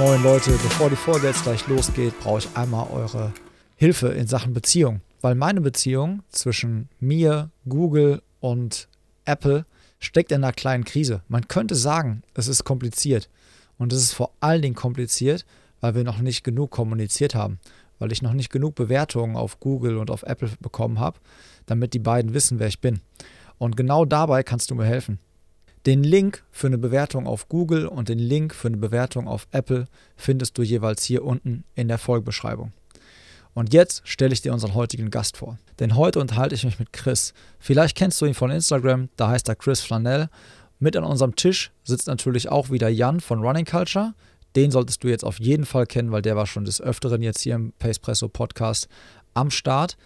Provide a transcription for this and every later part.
Moin Leute, bevor die Folge jetzt gleich losgeht, brauche ich einmal eure Hilfe in Sachen Beziehung. Weil meine Beziehung zwischen mir, Google und Apple steckt in einer kleinen Krise. Man könnte sagen, es ist kompliziert. Und es ist vor allen Dingen kompliziert, weil wir noch nicht genug kommuniziert haben. Weil ich noch nicht genug Bewertungen auf Google und auf Apple bekommen habe, damit die beiden wissen, wer ich bin. Und genau dabei kannst du mir helfen. Den Link für eine Bewertung auf Google und den Link für eine Bewertung auf Apple findest du jeweils hier unten in der Folgebeschreibung. Und jetzt stelle ich dir unseren heutigen Gast vor. Denn heute unterhalte ich mich mit Chris. Vielleicht kennst du ihn von Instagram, da heißt er Chris Flanell. Mit an unserem Tisch sitzt natürlich auch wieder Jan von Running Culture. Den solltest du jetzt auf jeden Fall kennen, weil der war schon des Öfteren jetzt hier im Pacepresso Podcast am Start.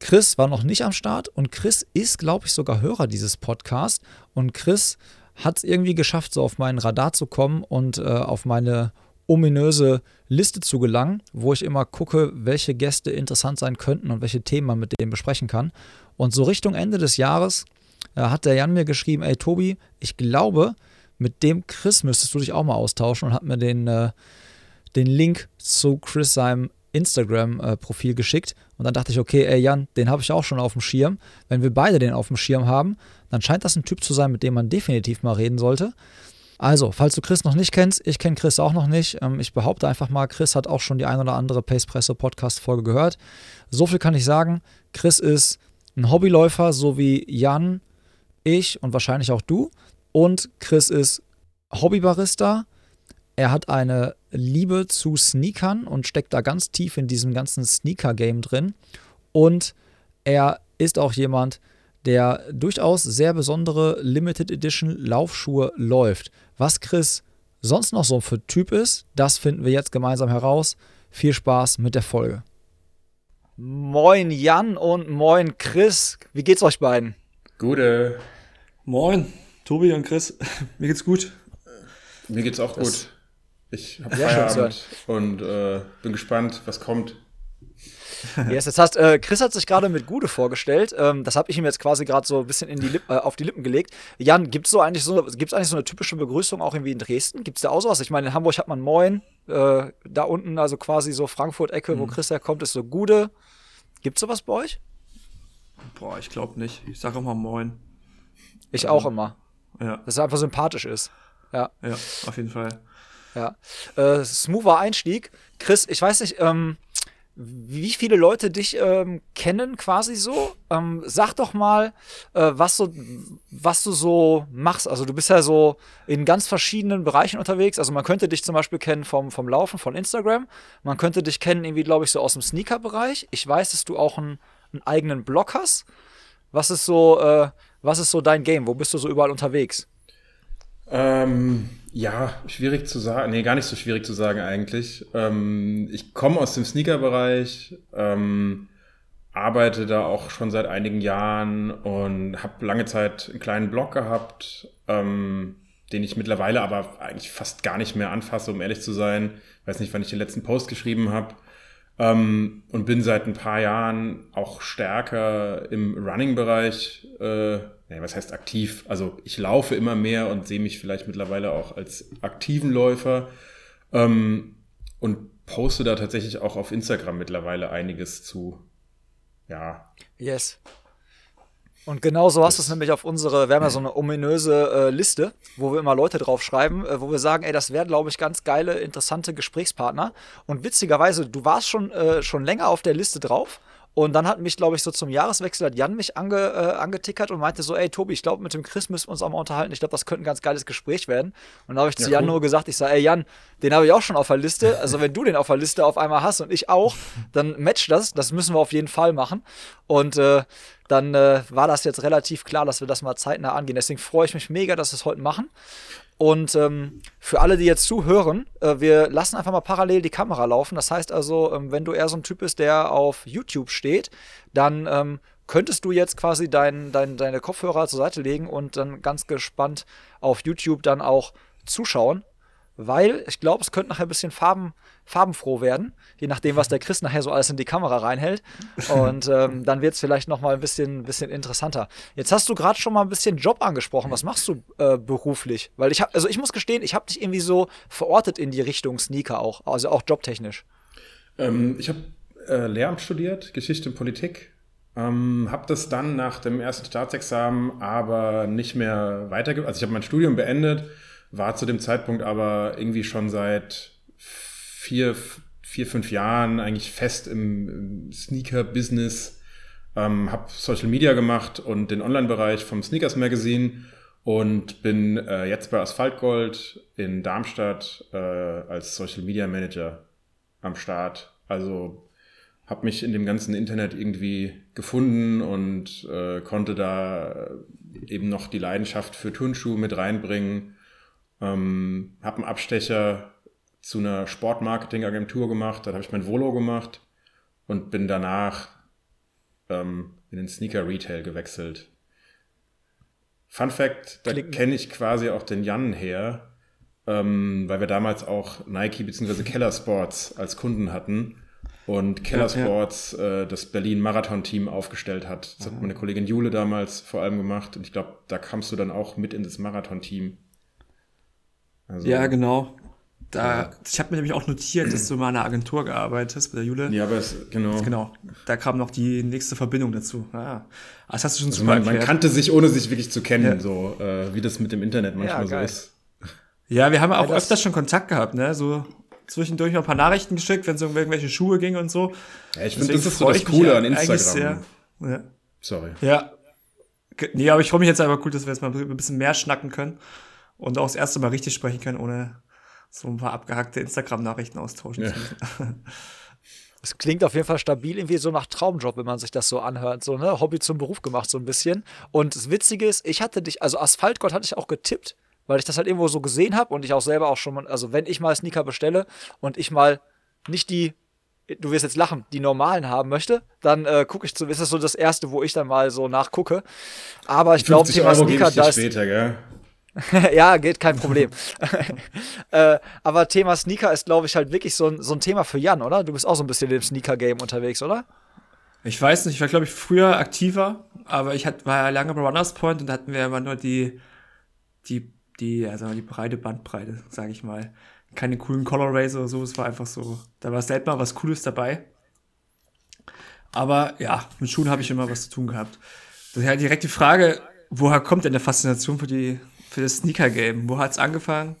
Chris war noch nicht am Start und Chris ist, glaube ich, sogar Hörer dieses Podcasts. Und Chris hat es irgendwie geschafft, so auf meinen Radar zu kommen und äh, auf meine ominöse Liste zu gelangen, wo ich immer gucke, welche Gäste interessant sein könnten und welche Themen man mit denen besprechen kann. Und so Richtung Ende des Jahres äh, hat der Jan mir geschrieben, ey Tobi, ich glaube, mit dem Chris müsstest du dich auch mal austauschen und hat mir den, äh, den Link zu Chris seinem Instagram-Profil geschickt. Und dann dachte ich, okay, ey Jan, den habe ich auch schon auf dem Schirm. Wenn wir beide den auf dem Schirm haben, dann scheint das ein Typ zu sein, mit dem man definitiv mal reden sollte. Also, falls du Chris noch nicht kennst, ich kenne Chris auch noch nicht. Ähm, ich behaupte einfach mal, Chris hat auch schon die ein oder andere Pacepresso Podcast-Folge gehört. So viel kann ich sagen. Chris ist ein Hobbyläufer, so wie Jan, ich und wahrscheinlich auch du. Und Chris ist Hobbybarista. Er hat eine Liebe zu Sneakern und steckt da ganz tief in diesem ganzen Sneaker-Game drin. Und er ist auch jemand, der durchaus sehr besondere Limited Edition Laufschuhe läuft. Was Chris sonst noch so für Typ ist, das finden wir jetzt gemeinsam heraus. Viel Spaß mit der Folge. Moin Jan und moin Chris. Wie geht's euch beiden? Gute. Moin, Tobi und Chris. Mir geht's gut. Mir geht's auch das gut. Ich habe Feierabend und äh, bin gespannt, was kommt. Yes, jetzt hast, äh, Chris hat sich gerade mit Gude vorgestellt. Ähm, das habe ich ihm jetzt quasi gerade so ein bisschen in die Lipp, äh, auf die Lippen gelegt. Jan, gibt es so eigentlich so, gibt's eigentlich so eine typische Begrüßung auch irgendwie in Dresden? Gibt es da auch sowas? Ich meine, in Hamburg hat man Moin. Äh, da unten, also quasi so Frankfurt-Ecke, mhm. wo Chris herkommt, ist so Gude. Gibt es sowas bei euch? Boah, ich glaube nicht. Ich sage immer Moin. Ich also, auch immer. Ja. Dass es einfach sympathisch ist. Ja. Ja, auf jeden Fall. Ja. Äh, smoother Einstieg. Chris, ich weiß nicht, ähm, wie viele Leute dich ähm, kennen quasi so. Ähm, sag doch mal, äh, was, so, was du so machst. Also du bist ja so in ganz verschiedenen Bereichen unterwegs. Also man könnte dich zum Beispiel kennen vom, vom Laufen, von Instagram. Man könnte dich kennen irgendwie, glaube ich, so aus dem Sneaker-Bereich. Ich weiß, dass du auch einen, einen eigenen Blog hast. Was ist so, äh, was ist so dein Game? Wo bist du so überall unterwegs? Ähm, ja, schwierig zu sagen. Nee, gar nicht so schwierig zu sagen eigentlich. Ähm, ich komme aus dem Sneaker-Bereich, ähm, arbeite da auch schon seit einigen Jahren und habe lange Zeit einen kleinen Blog gehabt, ähm, den ich mittlerweile aber eigentlich fast gar nicht mehr anfasse, um ehrlich zu sein. Weiß nicht, wann ich den letzten Post geschrieben habe. Ähm, und bin seit ein paar Jahren auch stärker im Running-Bereich äh, nee, was heißt aktiv? Also ich laufe immer mehr und sehe mich vielleicht mittlerweile auch als aktiven Läufer ähm, und poste da tatsächlich auch auf Instagram mittlerweile einiges zu. Ja. Yes. Und genau so hast du es nämlich auf unsere, wir haben ja so eine ominöse äh, Liste, wo wir immer Leute draufschreiben, äh, wo wir sagen, ey, das wären, glaube ich, ganz geile, interessante Gesprächspartner. Und witzigerweise, du warst schon, äh, schon länger auf der Liste drauf und dann hat mich, glaube ich, so zum Jahreswechsel hat Jan mich ange, äh, angetickert und meinte so, ey Tobi, ich glaube, mit dem Chris müssen wir uns auch mal unterhalten. Ich glaube, das könnte ein ganz geiles Gespräch werden. Und dann habe ich ja, zu Jan cool. nur gesagt, ich sage, ey Jan, den habe ich auch schon auf der Liste. Also wenn du den auf der Liste auf einmal hast und ich auch, dann match das. Das müssen wir auf jeden Fall machen. Und äh, dann äh, war das jetzt relativ klar, dass wir das mal zeitnah angehen. Deswegen freue ich mich mega, dass wir es heute machen. Und ähm, für alle, die jetzt zuhören, äh, wir lassen einfach mal parallel die Kamera laufen. Das heißt also, ähm, wenn du eher so ein Typ bist, der auf YouTube steht, dann ähm, könntest du jetzt quasi dein, dein, deine Kopfhörer zur Seite legen und dann ganz gespannt auf YouTube dann auch zuschauen. Weil ich glaube, es könnte nachher ein bisschen Farben, farbenfroh werden, je nachdem, was der Chris nachher so alles in die Kamera reinhält. Und ähm, dann wird es vielleicht noch mal ein bisschen, bisschen interessanter. Jetzt hast du gerade schon mal ein bisschen Job angesprochen. Was machst du äh, beruflich? Weil ich habe, also ich muss gestehen, ich habe dich irgendwie so verortet in die Richtung Sneaker auch, also auch jobtechnisch. Ähm, ich habe äh, Lehramt studiert, Geschichte und Politik. Ähm, habe das dann nach dem ersten Staatsexamen aber nicht mehr weitergemacht. Also ich habe mein Studium beendet, war zu dem Zeitpunkt aber irgendwie schon seit vier, vier fünf Jahren eigentlich fest im, Sneaker-Business, ähm, habe Social Media gemacht und den Online-Bereich vom Sneakers Magazine und bin äh, jetzt bei Asphaltgold in Darmstadt äh, als Social Media Manager am Start. Also habe mich in dem ganzen Internet irgendwie gefunden und äh, konnte da eben noch die Leidenschaft für Turnschuhe mit reinbringen. Ähm, habe einen Abstecher zu einer Sportmarketing-Agentur gemacht, dann habe ich mein Volo gemacht und bin danach ähm, in den Sneaker-Retail gewechselt. Fun Fact, da kenne ich quasi auch den Jan her, ähm, weil wir damals auch Nike bzw. Keller Sports als Kunden hatten und Keller ja, Sports ja. Äh, das Berlin Marathon Team aufgestellt hat. Das hat meine Kollegin Jule damals vor allem gemacht und ich glaube, da kamst du dann auch mit in das Marathon Team. Also, ja, genau. Da, ich habe mir nämlich auch notiert, dass du mal in einer Agentur gearbeitet hast bei der Jule. Ja, aber es, genau. Genau. Da kam noch die nächste Verbindung dazu. Ah, das hast du schon also man, man, kannte sich, ohne sich wirklich zu kennen, ja. so äh, wie das mit dem Internet manchmal ja, so ist. Ja, wir haben auch ja, öfters schon Kontakt gehabt, ne? So zwischendurch noch ein paar Nachrichten geschickt, wenn es um irgendwelche Schuhe ging und so. Ja, ich finde, das ist so das Coole an Instagram. Sehr, ja. Sorry. Ja. Nee, aber ich freue mich jetzt einfach cool, dass wir jetzt mal ein bisschen mehr schnacken können und auch das erste Mal richtig sprechen können, ohne so ein paar abgehackte Instagram-Nachrichten austauschen ja. zu müssen. Es klingt auf jeden Fall stabil, irgendwie so nach Traumjob, wenn man sich das so anhört. So, ne? Hobby zum Beruf gemacht, so ein bisschen. Und das Witzige ist, ich hatte dich, also Asphaltgott hatte ich auch getippt, weil ich das halt irgendwo so gesehen habe und ich auch selber auch schon mal, also wenn ich mal Sneaker bestelle und ich mal nicht die, du wirst jetzt lachen, die normalen haben möchte, dann äh, gucke ich zu, ist das so das erste, wo ich dann mal so nachgucke. Aber ich glaube, Thema Sneaker, da ist. Später, gell? ja, geht kein Problem. äh, aber Thema Sneaker ist, glaube ich, halt wirklich so ein, so ein Thema für Jan, oder? Du bist auch so ein bisschen im Sneaker-Game unterwegs, oder? Ich weiß nicht, ich war, glaube ich, früher aktiver, aber ich hat, war ja lange bei Runners Point und da hatten wir immer nur die, die, die, also die breite Bandbreite, sage ich mal. Keine coolen Colorways oder so, es war einfach so, da war selten mal was Cooles dabei. Aber ja, mit Schuhen habe ich immer was zu tun gehabt. Daher direkt die Frage, woher kommt denn der Faszination für die für das Sneaker-Game? Wo hat es angefangen?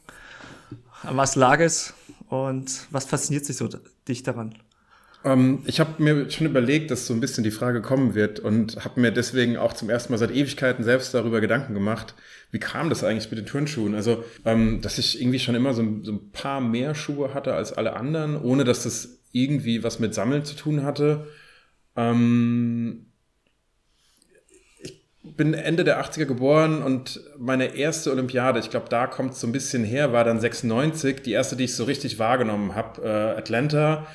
An was lag es? Und was fasziniert sich so dich daran? Ähm, ich habe mir schon überlegt, dass so ein bisschen die Frage kommen wird und habe mir deswegen auch zum ersten Mal seit Ewigkeiten selbst darüber Gedanken gemacht, wie kam das eigentlich mit den Turnschuhen? Also, ähm, dass ich irgendwie schon immer so, so ein paar mehr Schuhe hatte als alle anderen, ohne dass das irgendwie was mit Sammeln zu tun hatte. Ähm, bin Ende der 80er geboren und meine erste Olympiade, ich glaube, da kommt es so ein bisschen her, war dann 96, die erste, die ich so richtig wahrgenommen habe, äh, Atlanta.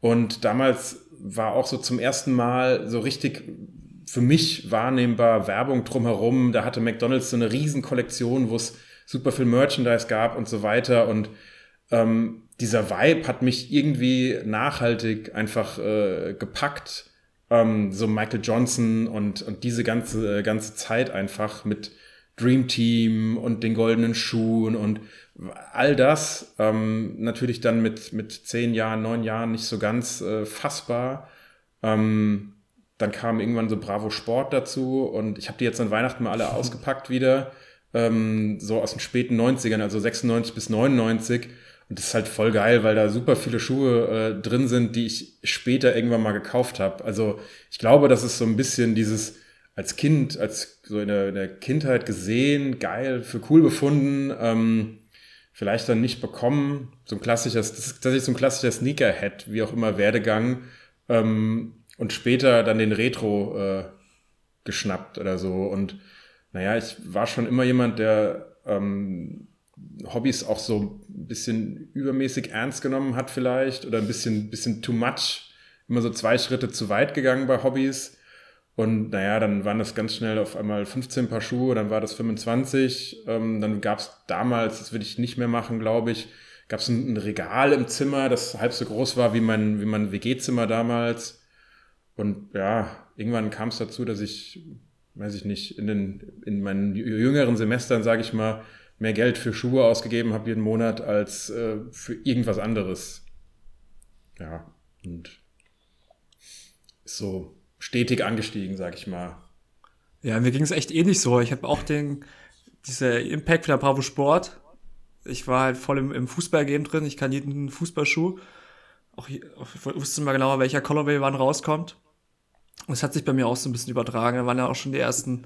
Und damals war auch so zum ersten Mal so richtig für mich wahrnehmbar Werbung drumherum. Da hatte McDonald's so eine riesen Kollektion, wo es super viel Merchandise gab und so weiter. Und ähm, dieser Vibe hat mich irgendwie nachhaltig einfach äh, gepackt ähm, so Michael Johnson und, und diese ganze, ganze Zeit einfach mit Dream Team und den goldenen Schuhen und all das ähm, natürlich dann mit, mit zehn Jahren, neun Jahren nicht so ganz äh, fassbar. Ähm, dann kam irgendwann so Bravo Sport dazu und ich habe die jetzt an Weihnachten mal alle ausgepackt wieder, ähm, so aus den späten 90ern, also 96 bis 99 und das ist halt voll geil, weil da super viele Schuhe äh, drin sind, die ich später irgendwann mal gekauft habe. Also ich glaube, das ist so ein bisschen dieses als Kind, als so in der, in der Kindheit gesehen, geil, für cool befunden, ähm, vielleicht dann nicht bekommen. So ein klassischer, das ist tatsächlich so ein klassischer Sneakerhead, wie auch immer Werdegang. Ähm, und später dann den Retro äh, geschnappt oder so. Und naja, ich war schon immer jemand, der ähm, Hobbys auch so ein bisschen übermäßig ernst genommen hat vielleicht oder ein bisschen, bisschen too much, immer so zwei Schritte zu weit gegangen bei Hobbys. Und naja, dann waren das ganz schnell auf einmal 15 Paar Schuhe, dann war das 25. Ähm, dann gab es damals, das würde ich nicht mehr machen, glaube ich, gab es ein, ein, Regal im Zimmer, das halb so groß war wie mein, wie mein WG-Zimmer damals. Und ja, irgendwann kam es dazu, dass ich, weiß ich nicht, in, den, in meinen jüngeren Semestern, sage ich mal, mehr Geld für Schuhe ausgegeben habe jeden Monat als äh, für irgendwas anderes. Ja, und ist so stetig angestiegen, sag ich mal. Ja, mir ging es echt ähnlich so. Ich habe auch den, diese Impact von der Bravo Sport. Ich war halt voll im, im Fußballgame drin. Ich kann jeden Fußballschuh. Auch, ich wusste mal genauer, welcher Colorway wann rauskommt. Und es hat sich bei mir auch so ein bisschen übertragen. Da waren ja auch schon die ersten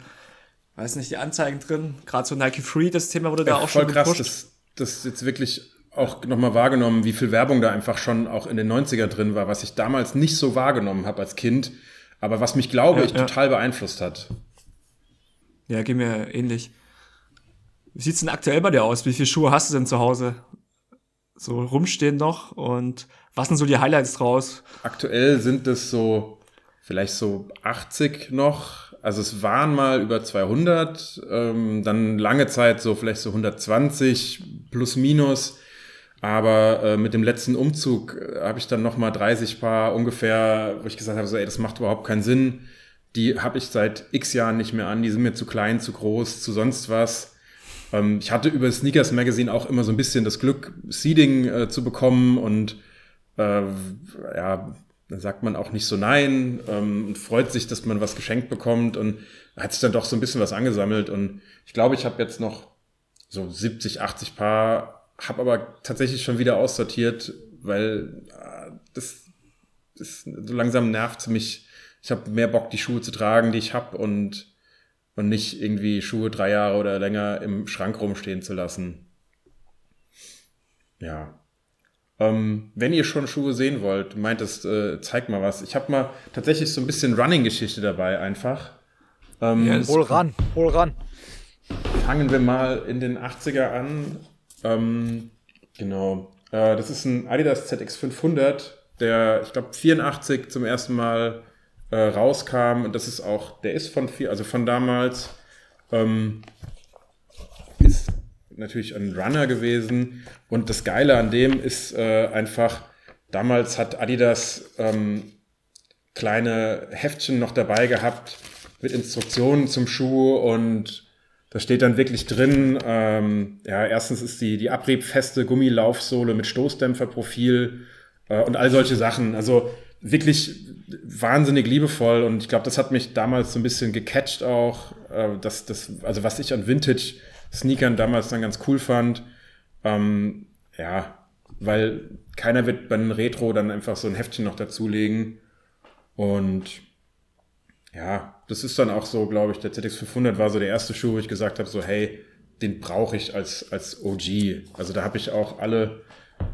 weiß nicht, die Anzeigen drin. Gerade so Nike Free, das Thema wurde ja, da auch voll schon krass, das, das jetzt wirklich auch nochmal wahrgenommen, wie viel Werbung da einfach schon auch in den 90er drin war, was ich damals nicht so wahrgenommen habe als Kind, aber was mich, glaube ja, ich, ja. total beeinflusst hat. Ja, geht mir ähnlich. Wie sieht's denn aktuell bei dir aus? Wie viele Schuhe hast du denn zu Hause? So rumstehen noch und was sind so die Highlights draus? Aktuell sind es so vielleicht so 80 noch, also es waren mal über 200, ähm, dann lange Zeit so vielleicht so 120 plus minus. Aber äh, mit dem letzten Umzug äh, habe ich dann nochmal 30 Paar ungefähr, wo ich gesagt habe, so, ey, das macht überhaupt keinen Sinn. Die habe ich seit x Jahren nicht mehr an. Die sind mir zu klein, zu groß, zu sonst was. Ähm, ich hatte über Sneakers Magazine auch immer so ein bisschen das Glück, Seeding äh, zu bekommen und äh, ja, dann sagt man auch nicht so nein ähm, und freut sich, dass man was geschenkt bekommt und hat sich dann doch so ein bisschen was angesammelt. Und ich glaube, ich habe jetzt noch so 70, 80 Paar, habe aber tatsächlich schon wieder aussortiert, weil äh, das, das so langsam nervt mich. Ich habe mehr Bock, die Schuhe zu tragen, die ich habe und, und nicht irgendwie Schuhe drei Jahre oder länger im Schrank rumstehen zu lassen. Ja, ähm, wenn ihr schon Schuhe sehen wollt, meintest, äh, zeig mal was. Ich habe mal tatsächlich so ein bisschen Running-Geschichte dabei einfach. Ähm, yes. Hol ran, hol ran. Fangen wir mal in den 80er an. Ähm, genau. Äh, das ist ein Adidas ZX500, der, ich glaube, 84 zum ersten Mal äh, rauskam. Und das ist auch, der ist von, also von damals. Ähm, natürlich ein Runner gewesen. Und das Geile an dem ist äh, einfach, damals hat Adidas ähm, kleine Heftchen noch dabei gehabt mit Instruktionen zum Schuh und da steht dann wirklich drin, ähm, ja, erstens ist die, die abriebfeste Gummilaufsohle mit Stoßdämpferprofil äh, und all solche Sachen. Also wirklich wahnsinnig liebevoll und ich glaube, das hat mich damals so ein bisschen gecatcht auch, äh, dass das, also was ich an Vintage Sneakern damals dann ganz cool fand. Ähm, ja, weil keiner wird bei einem Retro dann einfach so ein Heftchen noch dazulegen. Und ja, das ist dann auch so, glaube ich, der ZX500 war so der erste Schuh, wo ich gesagt habe, so hey, den brauche ich als, als OG. Also da habe ich auch alle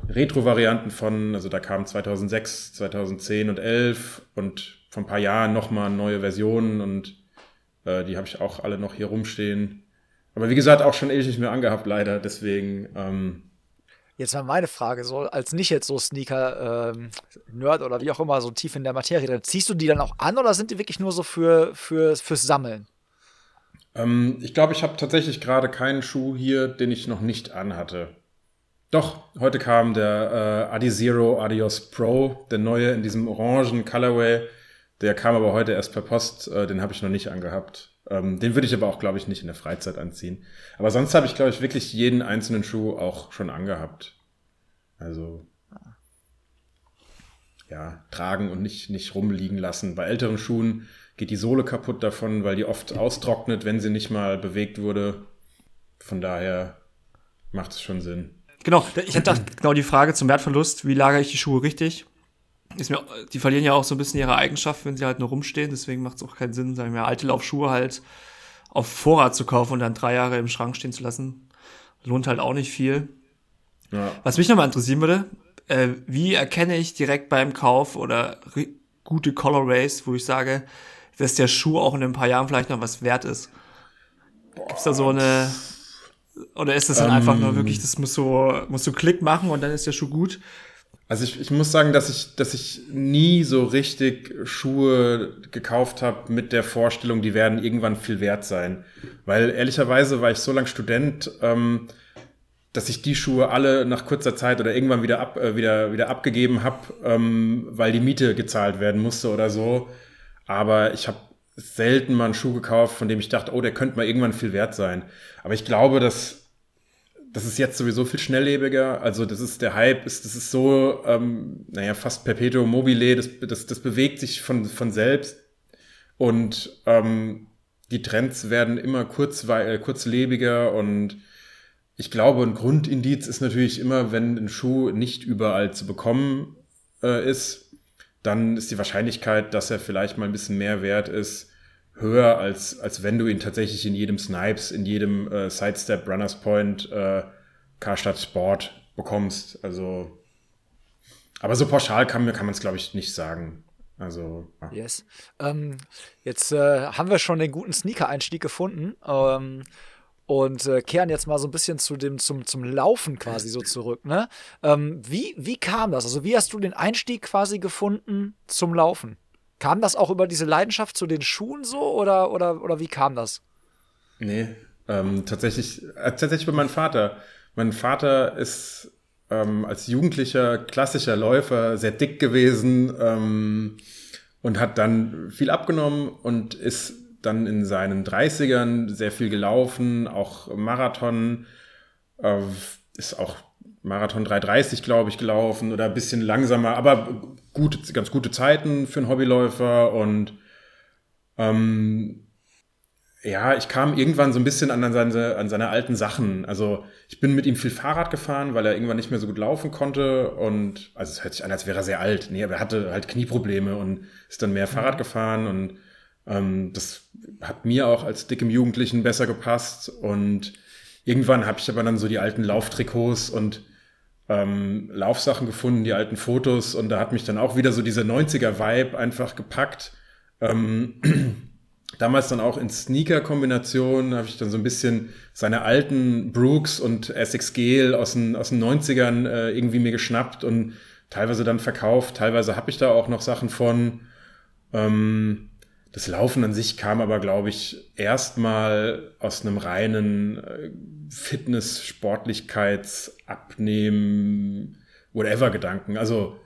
Retro-Varianten von, also da kamen 2006, 2010 und 11 und vor ein paar Jahren nochmal neue Versionen und äh, die habe ich auch alle noch hier rumstehen. Aber wie gesagt, auch schon ewig nicht mehr angehabt, leider. Deswegen. Ähm Jetzt mal meine Frage, so als nicht jetzt so Sneaker-Nerd ähm, oder wie auch immer, so tief in der Materie drin, ziehst du die dann auch an oder sind die wirklich nur so für, für, fürs Sammeln? Ähm, ich glaube, ich habe tatsächlich gerade keinen Schuh hier, den ich noch nicht anhatte. Doch, heute kam der äh, Adizero Adios Pro, der neue in diesem orangen Colorway. Der kam aber heute erst per Post, äh, den habe ich noch nicht angehabt. Ähm, den würde ich aber auch, glaube ich, nicht in der Freizeit anziehen. Aber sonst habe ich, glaube ich, wirklich jeden einzelnen Schuh auch schon angehabt. Also ja, tragen und nicht, nicht rumliegen lassen. Bei älteren Schuhen geht die Sohle kaputt davon, weil die oft austrocknet, wenn sie nicht mal bewegt wurde. Von daher macht es schon Sinn. Genau, ich hatte genau die Frage zum Wertverlust, wie lagere ich die Schuhe richtig? Ist mir, die verlieren ja auch so ein bisschen ihre Eigenschaft, wenn sie halt nur rumstehen. Deswegen macht es auch keinen Sinn, sagen wir, alte Laufschuhe halt auf Vorrat zu kaufen und dann drei Jahre im Schrank stehen zu lassen. Lohnt halt auch nicht viel. Ja. Was mich nochmal interessieren würde, äh, wie erkenne ich direkt beim Kauf oder gute Colorways, wo ich sage, dass der Schuh auch in ein paar Jahren vielleicht noch was wert ist? Gibt's da so eine, oder ist das dann ähm, einfach nur wirklich, das muss so, muss so Klick machen und dann ist der Schuh gut? Also ich, ich muss sagen, dass ich, dass ich nie so richtig Schuhe gekauft habe mit der Vorstellung, die werden irgendwann viel wert sein. Weil ehrlicherweise war ich so lang Student, ähm, dass ich die Schuhe alle nach kurzer Zeit oder irgendwann wieder, ab, äh, wieder, wieder abgegeben habe, ähm, weil die Miete gezahlt werden musste oder so. Aber ich habe selten mal einen Schuh gekauft, von dem ich dachte, oh, der könnte mal irgendwann viel wert sein. Aber ich glaube, dass das ist jetzt sowieso viel schnelllebiger. Also das ist der Hype, ist, das ist so, ähm, naja, fast perpetuum mobile, das, das, das bewegt sich von, von selbst. Und ähm, die Trends werden immer kurzwe kurzlebiger und ich glaube, ein Grundindiz ist natürlich immer, wenn ein Schuh nicht überall zu bekommen äh, ist, dann ist die Wahrscheinlichkeit, dass er vielleicht mal ein bisschen mehr wert ist, höher, als, als wenn du ihn tatsächlich in jedem Snipes, in jedem äh, Sidestep, Runners Point, äh, Karstadt Sport bekommst. Also, aber so pauschal kann, kann man es, glaube ich, nicht sagen. Also, ja. Yes. Ähm, jetzt äh, haben wir schon den guten Sneaker-Einstieg gefunden. Ähm, und äh, kehren jetzt mal so ein bisschen zu dem, zum, zum Laufen quasi so zurück. Ne? Ähm, wie, wie kam das? Also, wie hast du den Einstieg quasi gefunden zum Laufen? Kam das auch über diese Leidenschaft zu den Schuhen so oder, oder, oder wie kam das? Nee, ähm, tatsächlich, äh, tatsächlich bei meinem Vater. Mein Vater ist ähm, als jugendlicher klassischer Läufer sehr dick gewesen ähm, und hat dann viel abgenommen und ist dann in seinen 30ern sehr viel gelaufen, auch Marathon, äh, ist auch Marathon 330, glaube ich, gelaufen oder ein bisschen langsamer, aber gute, ganz gute Zeiten für einen Hobbyläufer und ähm, ja, ich kam irgendwann so ein bisschen an seine, an seine alten Sachen. Also ich bin mit ihm viel Fahrrad gefahren, weil er irgendwann nicht mehr so gut laufen konnte. Und also es hört sich an, als wäre er sehr alt. Nee, aber er hatte halt Knieprobleme und ist dann mehr Fahrrad mhm. gefahren. Und ähm, das hat mir auch als dickem Jugendlichen besser gepasst. Und irgendwann habe ich aber dann so die alten Lauftrikots und ähm, Laufsachen gefunden, die alten Fotos und da hat mich dann auch wieder so dieser 90er-Vibe einfach gepackt. Ähm, damals dann auch in Sneaker-Kombination habe ich dann so ein bisschen seine alten Brooks und Essex Gel aus den, aus den 90ern äh, irgendwie mir geschnappt und teilweise dann verkauft. Teilweise habe ich da auch noch Sachen von. Ähm, das Laufen an sich kam aber, glaube ich, erstmal aus einem reinen äh, Fitness, Sportlichkeits, Abnehmen, whatever Gedanken. Also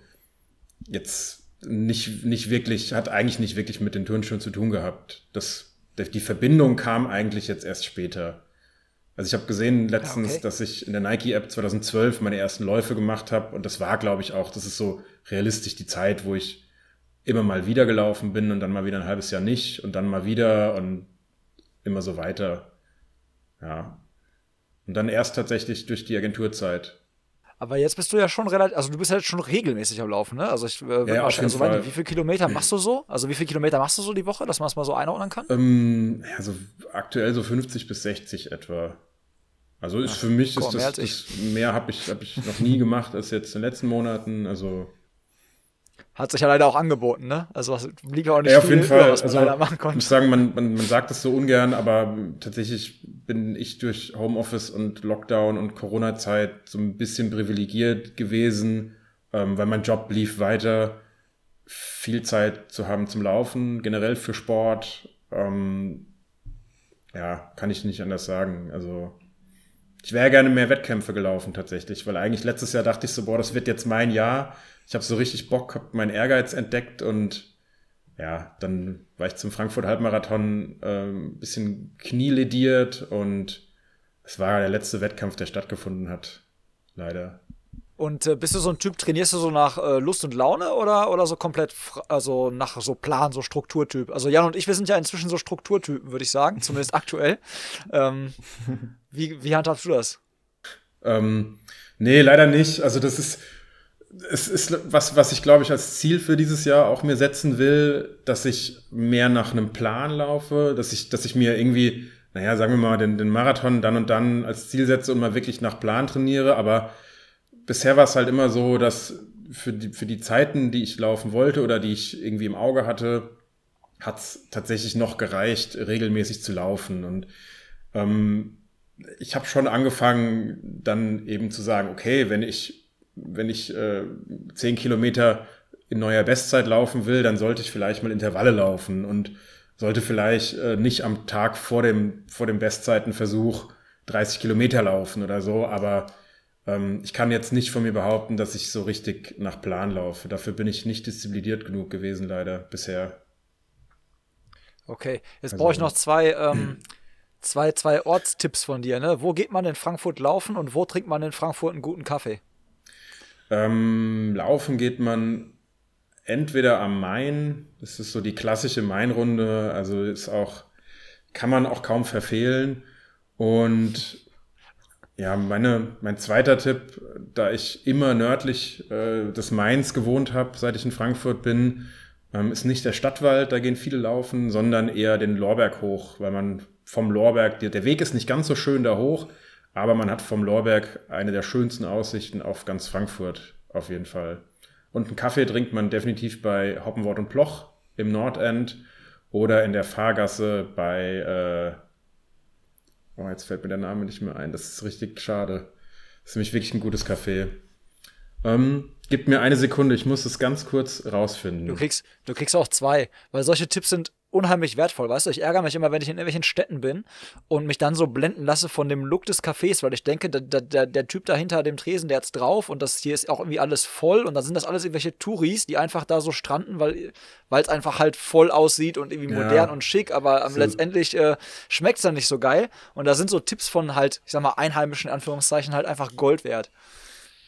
jetzt nicht, nicht wirklich, hat eigentlich nicht wirklich mit den Turnschuhen zu tun gehabt. Das, die Verbindung kam eigentlich jetzt erst später. Also ich habe gesehen letztens, okay. dass ich in der Nike-App 2012 meine ersten Läufe gemacht habe und das war, glaube ich, auch, das ist so realistisch die Zeit, wo ich immer mal wieder gelaufen bin und dann mal wieder ein halbes Jahr nicht und dann mal wieder und immer so weiter. Ja, und dann erst tatsächlich durch die Agenturzeit. Aber jetzt bist du ja schon relativ, also du bist ja jetzt schon regelmäßig am Laufen, ne? Also ich äh, ja, also Fall. wie viele Kilometer machst du so? Also wie viele Kilometer machst du so die Woche, dass man es mal so einordnen kann? Ähm, ja, so aktuell so 50 bis 60 etwa. Also ist Ach, für mich komm, ist das, mehr, das, mehr habe ich, hab ich noch nie gemacht als jetzt in den letzten Monaten. Also hat sich ja leider auch angeboten, ne? Also es blieb ja auch nicht ja, auf jeden Fall. Über, was man also, leider machen konnte. Ich muss sagen, man, man, man sagt das so ungern, aber tatsächlich bin ich durch Homeoffice und Lockdown und Corona-Zeit so ein bisschen privilegiert gewesen, ähm, weil mein Job lief weiter, viel Zeit zu haben zum Laufen, generell für Sport. Ähm, ja, kann ich nicht anders sagen. Also ich wäre gerne mehr Wettkämpfe gelaufen tatsächlich, weil eigentlich letztes Jahr dachte ich so, boah, das wird jetzt mein Jahr ich habe so richtig Bock, habe meinen Ehrgeiz entdeckt und ja, dann war ich zum Frankfurt Halbmarathon äh, ein bisschen knielediert und es war der letzte Wettkampf, der stattgefunden hat. Leider. Und äh, bist du so ein Typ, trainierst du so nach äh, Lust und Laune oder, oder so komplett, also nach so Plan, so Strukturtyp? Also Jan und ich, wir sind ja inzwischen so Strukturtypen, würde ich sagen, zumindest aktuell. Ähm, wie, wie handhabst du das? Ähm, nee, leider nicht. Also das ist, es ist was, was ich glaube ich als Ziel für dieses Jahr auch mir setzen will, dass ich mehr nach einem Plan laufe, dass ich, dass ich mir irgendwie, naja, sagen wir mal, den, den Marathon dann und dann als Ziel setze und mal wirklich nach Plan trainiere. Aber bisher war es halt immer so, dass für die, für die Zeiten, die ich laufen wollte oder die ich irgendwie im Auge hatte, hat es tatsächlich noch gereicht, regelmäßig zu laufen. Und ähm, ich habe schon angefangen, dann eben zu sagen, okay, wenn ich, wenn ich äh, zehn Kilometer in neuer Bestzeit laufen will, dann sollte ich vielleicht mal Intervalle laufen und sollte vielleicht äh, nicht am Tag vor dem, vor dem Bestzeitenversuch 30 Kilometer laufen oder so, aber ähm, ich kann jetzt nicht von mir behaupten, dass ich so richtig nach Plan laufe. Dafür bin ich nicht diszipliniert genug gewesen, leider, bisher. Okay, jetzt also, brauche ich noch zwei, ähm, zwei, zwei Ortstipps von dir. Ne? Wo geht man in Frankfurt laufen und wo trinkt man in Frankfurt einen guten Kaffee? Ähm, laufen geht man entweder am Main, das ist so die klassische Mainrunde, also ist auch, kann man auch kaum verfehlen. Und ja, meine, mein zweiter Tipp, da ich immer nördlich äh, des Mains gewohnt habe, seit ich in Frankfurt bin, ähm, ist nicht der Stadtwald, da gehen viele laufen, sondern eher den Lorberg hoch, weil man vom Lorberg, der, Weg ist nicht ganz so schön da hoch, aber man hat vom Lorberg eine der schönsten Aussichten auf ganz Frankfurt, auf jeden Fall. Und einen Kaffee trinkt man definitiv bei Hoppenwort und Ploch im Nordend oder in der Fahrgasse bei, äh, oh, jetzt fällt mir der Name nicht mehr ein. Das ist richtig schade. Das ist nämlich wirklich ein gutes Café. Ähm, gib mir eine Sekunde, ich muss es ganz kurz rausfinden. Du kriegst, du kriegst auch zwei, weil solche Tipps sind unheimlich wertvoll, weißt du? Ich ärgere mich immer, wenn ich in irgendwelchen Städten bin und mich dann so blenden lasse von dem Look des Cafés, weil ich denke, der, der, der Typ da hinter dem Tresen, der hat's drauf und das hier ist auch irgendwie alles voll und dann sind das alles irgendwelche Touris, die einfach da so stranden, weil es einfach halt voll aussieht und irgendwie ja. modern und schick, aber so. letztendlich äh, schmeckt's dann nicht so geil und da sind so Tipps von halt, ich sag mal, einheimischen Anführungszeichen halt einfach Gold wert.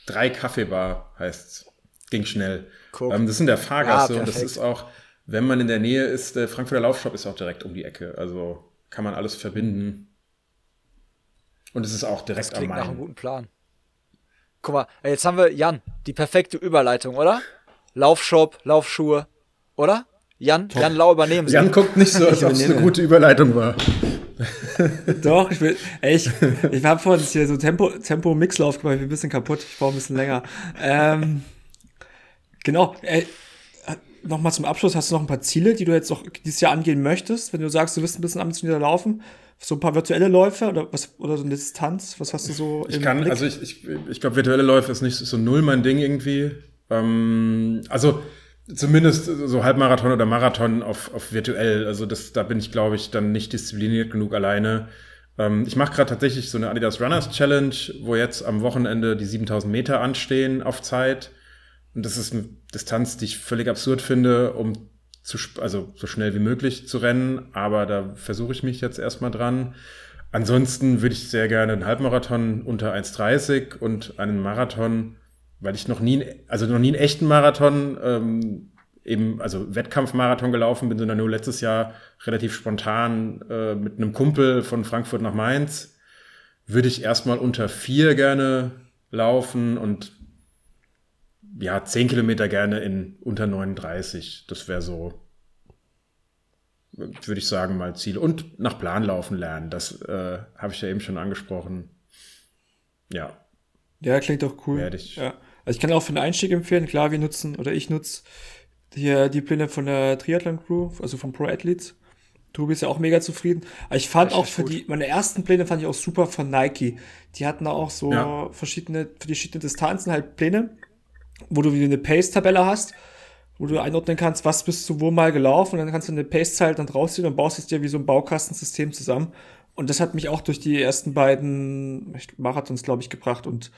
Drei Kaffeebar heißt's. Ging schnell. Ähm, das in der Fahrgasse ja, und das ist auch wenn man in der Nähe ist, der Frankfurter Laufshop ist auch direkt um die Ecke. Also kann man alles verbinden. Und es ist auch direkt das klingt am Main. nach einem guten Plan. Guck mal, jetzt haben wir Jan, die perfekte Überleitung, oder? Laufshop, Laufschuhe, oder? Jan, Top. Jan Lau übernehmen Sie. Jan guckt nicht so, als ob es eine gute Überleitung war. Doch, ich will, ey, ich, ich habe vorhin hier so Tempo, Tempo Mixlauf gemacht, ich bin ein bisschen kaputt, ich brauche ein bisschen länger. Ähm, genau, ey, nochmal zum Abschluss, hast du noch ein paar Ziele, die du jetzt noch dieses Jahr angehen möchtest? Wenn du sagst, du wirst ein bisschen ambitionierter laufen, so ein paar virtuelle Läufe oder was oder so eine Distanz, was hast du so? Ich kann, Blick? also ich, ich, ich glaube, virtuelle Läufe ist nicht so null mein Ding irgendwie. Ähm, also zumindest so Halbmarathon oder Marathon auf, auf virtuell. Also das, da bin ich, glaube ich, dann nicht diszipliniert genug alleine. Ähm, ich mache gerade tatsächlich so eine Adidas Runners Challenge, wo jetzt am Wochenende die 7000 Meter anstehen auf Zeit. Und das ist eine Distanz, die ich völlig absurd finde, um zu, also so schnell wie möglich zu rennen. Aber da versuche ich mich jetzt erstmal dran. Ansonsten würde ich sehr gerne einen Halbmarathon unter 1,30 und einen Marathon, weil ich noch nie, also noch nie einen echten Marathon, ähm, eben, also Wettkampfmarathon gelaufen bin, sondern nur letztes Jahr relativ spontan äh, mit einem Kumpel von Frankfurt nach Mainz. Würde ich erstmal unter vier gerne laufen und ja, 10 Kilometer gerne in unter 39. Das wäre so, würde ich sagen, mal Ziel. Und nach Plan laufen lernen. Das äh, habe ich ja eben schon angesprochen. Ja. Ja, klingt doch cool. Werde ich. Ja. Also ich kann auch für den Einstieg empfehlen, klar, wir nutzen oder ich nutze hier die Pläne von der Triathlon Crew, also von Pro Athletes. Tobi ist ja auch mega zufrieden. Aber ich fand auch für gut. die, meine ersten Pläne fand ich auch super von Nike. Die hatten da auch so ja. verschiedene, für die verschiedenen Distanzen halt Pläne wo du wieder eine Pace-Tabelle hast, wo du einordnen kannst, was bist du wo mal gelaufen und dann kannst du eine Pace-Zahl dann rausziehen und baust es dir wie so ein Baukastensystem zusammen. Und das hat mich auch durch die ersten beiden Marathons, glaube ich, gebracht und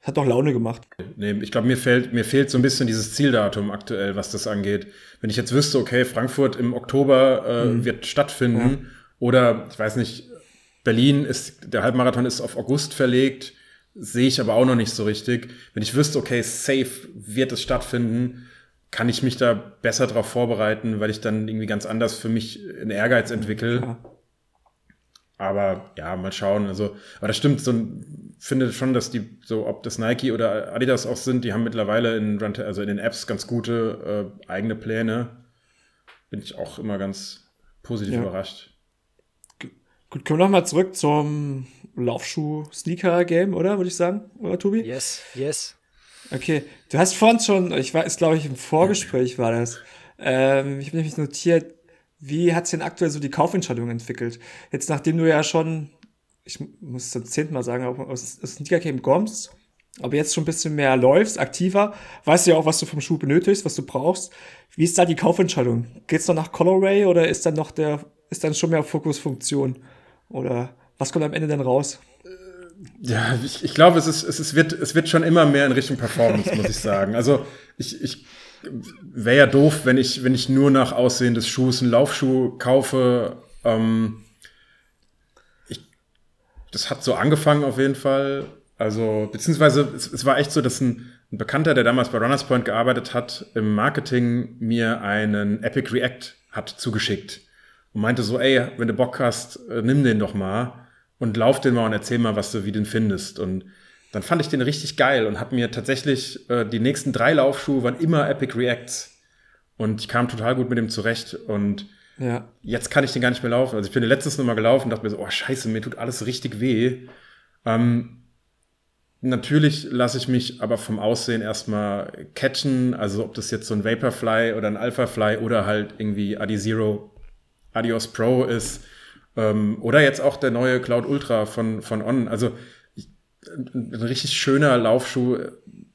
hat auch Laune gemacht. Nee, ich glaube, mir fehlt, mir fehlt so ein bisschen dieses Zieldatum aktuell, was das angeht. Wenn ich jetzt wüsste, okay, Frankfurt im Oktober äh, mhm. wird stattfinden ja. oder ich weiß nicht, Berlin ist, der Halbmarathon ist auf August verlegt, sehe ich aber auch noch nicht so richtig. Wenn ich wüsste, okay, safe wird es stattfinden, kann ich mich da besser darauf vorbereiten, weil ich dann irgendwie ganz anders für mich einen Ehrgeiz entwickle. Ja. Aber ja, mal schauen. Also, aber das stimmt, so finde schon, dass die, so ob das Nike oder Adidas auch sind, die haben mittlerweile in, also in den Apps ganz gute äh, eigene Pläne. Bin ich auch immer ganz positiv ja. überrascht. Gut, kommen wir nochmal zurück zum Laufschuh-Sneaker-Game, oder? Würde ich sagen, oder Tobi? Yes, yes. Okay, du hast vorhin schon, ich weiß, glaube ich, im Vorgespräch war das. Ähm, ich habe nämlich notiert, wie hat sich denn aktuell so die Kaufentscheidung entwickelt? Jetzt, nachdem du ja schon, ich muss es zum zehnten Mal sagen, aus, aus Sneaker Game kommst, aber jetzt schon ein bisschen mehr läufst, aktiver, weißt du ja auch, was du vom Schuh benötigst, was du brauchst. Wie ist da die Kaufentscheidung? Geht's noch nach Colorway oder ist dann noch der, ist dann schon mehr Fokusfunktion? Oder was kommt am Ende denn raus? Ja, ich, ich glaube, es, ist, es, ist, wird, es wird schon immer mehr in Richtung Performance, muss ich sagen. Also ich, ich wäre ja doof, wenn ich, wenn ich nur nach Aussehen des Schuhs einen Laufschuh kaufe. Ähm, ich, das hat so angefangen auf jeden Fall. Also, beziehungsweise es, es war echt so, dass ein, ein, Bekannter, der damals bei Runners Point gearbeitet hat, im Marketing mir einen Epic React hat zugeschickt und meinte so, ey, wenn du Bock hast, äh, nimm den doch mal und lauf den mal und erzähl mal, was du, wie den findest. Und dann fand ich den richtig geil und habe mir tatsächlich äh, die nächsten drei Laufschuhe waren immer Epic Reacts. Und ich kam total gut mit dem zurecht. Und ja. jetzt kann ich den gar nicht mehr laufen. Also ich bin letztes Mal gelaufen und dachte mir so, oh scheiße, mir tut alles richtig weh. Ähm, Natürlich lasse ich mich aber vom Aussehen erstmal catchen, also ob das jetzt so ein Vaporfly oder ein Alphafly oder halt irgendwie Adi Zero Adios Pro ist ähm, oder jetzt auch der neue Cloud Ultra von, von On. Also ich, ein richtig schöner Laufschuh,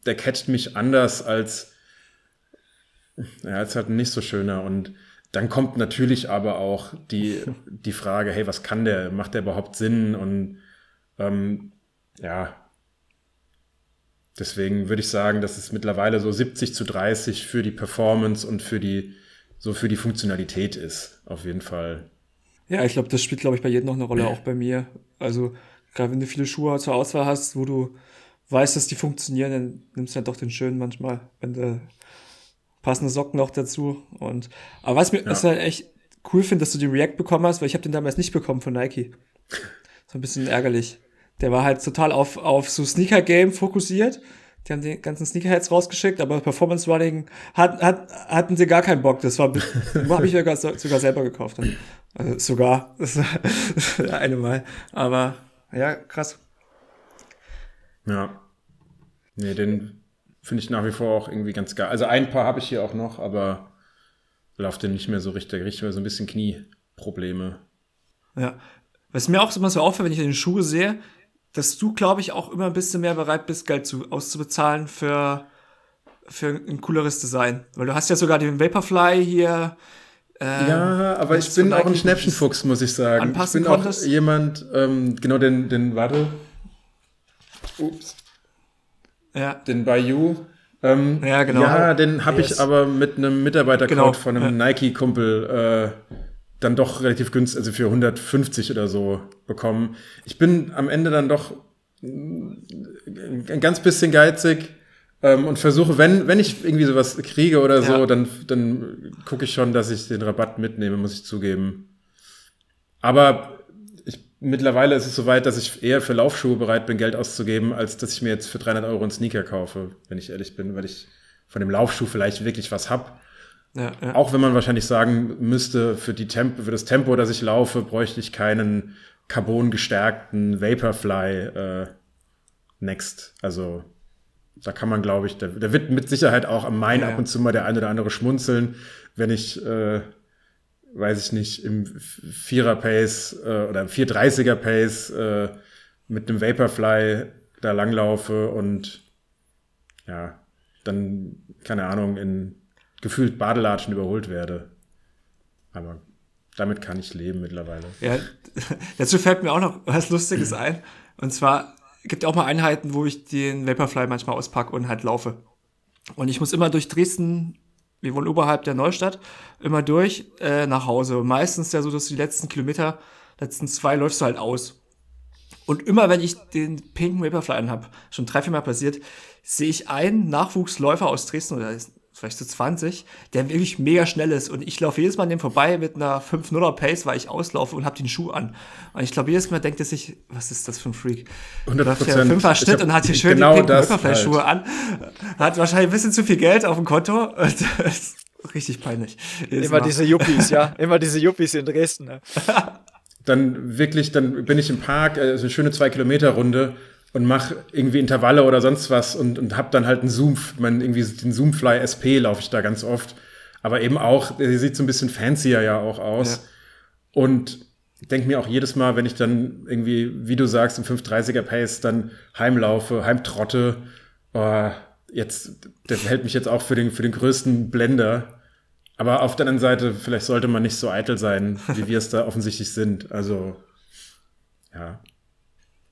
der catcht mich anders als, ja, als halt nicht so schöner und dann kommt natürlich aber auch die, die Frage, hey, was kann der? Macht der überhaupt Sinn? Und ähm, ja, Deswegen würde ich sagen, dass es mittlerweile so 70 zu 30 für die Performance und für die, so für die Funktionalität ist. Auf jeden Fall. Ja, ich glaube, das spielt, glaube ich, bei jedem noch eine Rolle, auch bei mir. Also, gerade wenn du viele Schuhe zur Auswahl hast, wo du weißt, dass die funktionieren, dann nimmst du halt doch den schönen manchmal, wenn du passende Socken noch dazu. Und, aber was mir, ja. was halt echt cool finde, dass du den React bekommen hast, weil ich habe den damals nicht bekommen von Nike. So ein bisschen ärgerlich. Der war halt total auf, auf so Sneaker-Game fokussiert. Die haben die ganzen Sneakerheads rausgeschickt, aber Performance Running hat, hat, hatten sie gar keinen Bock. Das war, habe ich sogar, sogar selber gekauft. Also sogar, das eine Mal. Aber ja, krass. Ja. Nee, den finde ich nach wie vor auch irgendwie ganz geil. Also ein paar habe ich hier auch noch, aber läuft den nicht mehr so richtig, richtig mehr so ein bisschen Knieprobleme. Ja. Was mir auch immer so auffällt, wenn ich den Schuhe sehe, dass du, glaube ich, auch immer ein bisschen mehr bereit bist, Geld zu, auszubezahlen für, für ein cooleres Design. Weil du hast ja sogar den Vaporfly hier. Äh, ja, aber ich bin auch ein Schnäppchenfuchs, muss ich sagen. Ich bin konntest. auch jemand, ähm, genau den, den, warte. Ups. Ja. Den Bayou. Ähm, ja, genau. Ja, den habe yes. ich aber mit einem Mitarbeitercode genau. von einem ja. Nike-Kumpel äh, dann doch relativ günstig, also für 150 oder so bekommen. Ich bin am Ende dann doch ein ganz bisschen geizig ähm, und versuche, wenn, wenn ich irgendwie sowas kriege oder so, ja. dann, dann gucke ich schon, dass ich den Rabatt mitnehme, muss ich zugeben. Aber ich, mittlerweile ist es soweit, dass ich eher für Laufschuhe bereit bin, Geld auszugeben, als dass ich mir jetzt für 300 Euro einen Sneaker kaufe, wenn ich ehrlich bin, weil ich von dem Laufschuh vielleicht wirklich was hab. Ja, ja. Auch wenn man wahrscheinlich sagen müsste, für, die Tempo, für das Tempo, das ich laufe, bräuchte ich keinen carbon-gestärkten Vaporfly äh, Next. Also da kann man, glaube ich, da, da, wird mit Sicherheit auch am Main ja, ab und zu mal der eine oder andere schmunzeln, wenn ich, äh, weiß ich nicht, im Vierer-Pace äh, oder im 430er-Pace äh, mit einem Vaporfly da langlaufe und ja, dann, keine Ahnung, in gefühlt Badelatschen überholt werde. Aber damit kann ich leben mittlerweile. Ja, dazu fällt mir auch noch was Lustiges ein. Und zwar gibt es auch mal Einheiten, wo ich den Vaporfly manchmal auspacke und halt laufe. Und ich muss immer durch Dresden, wir wohnen oberhalb der Neustadt, immer durch äh, nach Hause. Und meistens ja so, dass die letzten Kilometer, letzten zwei läufst du halt aus. Und immer wenn ich den pinken Vaporfly anhab, schon drei, vier Mal passiert, sehe ich einen Nachwuchsläufer aus Dresden oder vielleicht so 20, der wirklich mega schnell ist. Und ich laufe jedes Mal an dem vorbei mit einer 5-0er Pace, weil ich auslaufe und habe den Schuh an. Und ich glaube, jedes Mal denkt er sich, was ist das für ein Freak? 100 Läuft ja 5er Schnitt und hat hier schön genau die pinken Hyperfly-Schuhe halt. an. Hat wahrscheinlich ein bisschen zu viel Geld auf dem Konto. richtig peinlich. Immer Mal. diese Yuppies, ja. Immer diese Yuppies in Dresden. Ne? dann wirklich, dann bin ich im Park, also eine schöne zwei Kilometer Runde und mache irgendwie Intervalle oder sonst was und, und habe dann halt einen Zoom, mein, irgendwie den Zoomfly SP laufe ich da ganz oft. Aber eben auch, sie sieht so ein bisschen fancier ja auch aus. Ja. Und denke mir auch jedes Mal, wenn ich dann irgendwie, wie du sagst, im 530er Pace dann heimlaufe, heimtrotte, oh, jetzt, der hält mich jetzt auch für den, für den größten Blender. Aber auf der anderen Seite, vielleicht sollte man nicht so eitel sein, wie wir es da offensichtlich sind. Also, ja.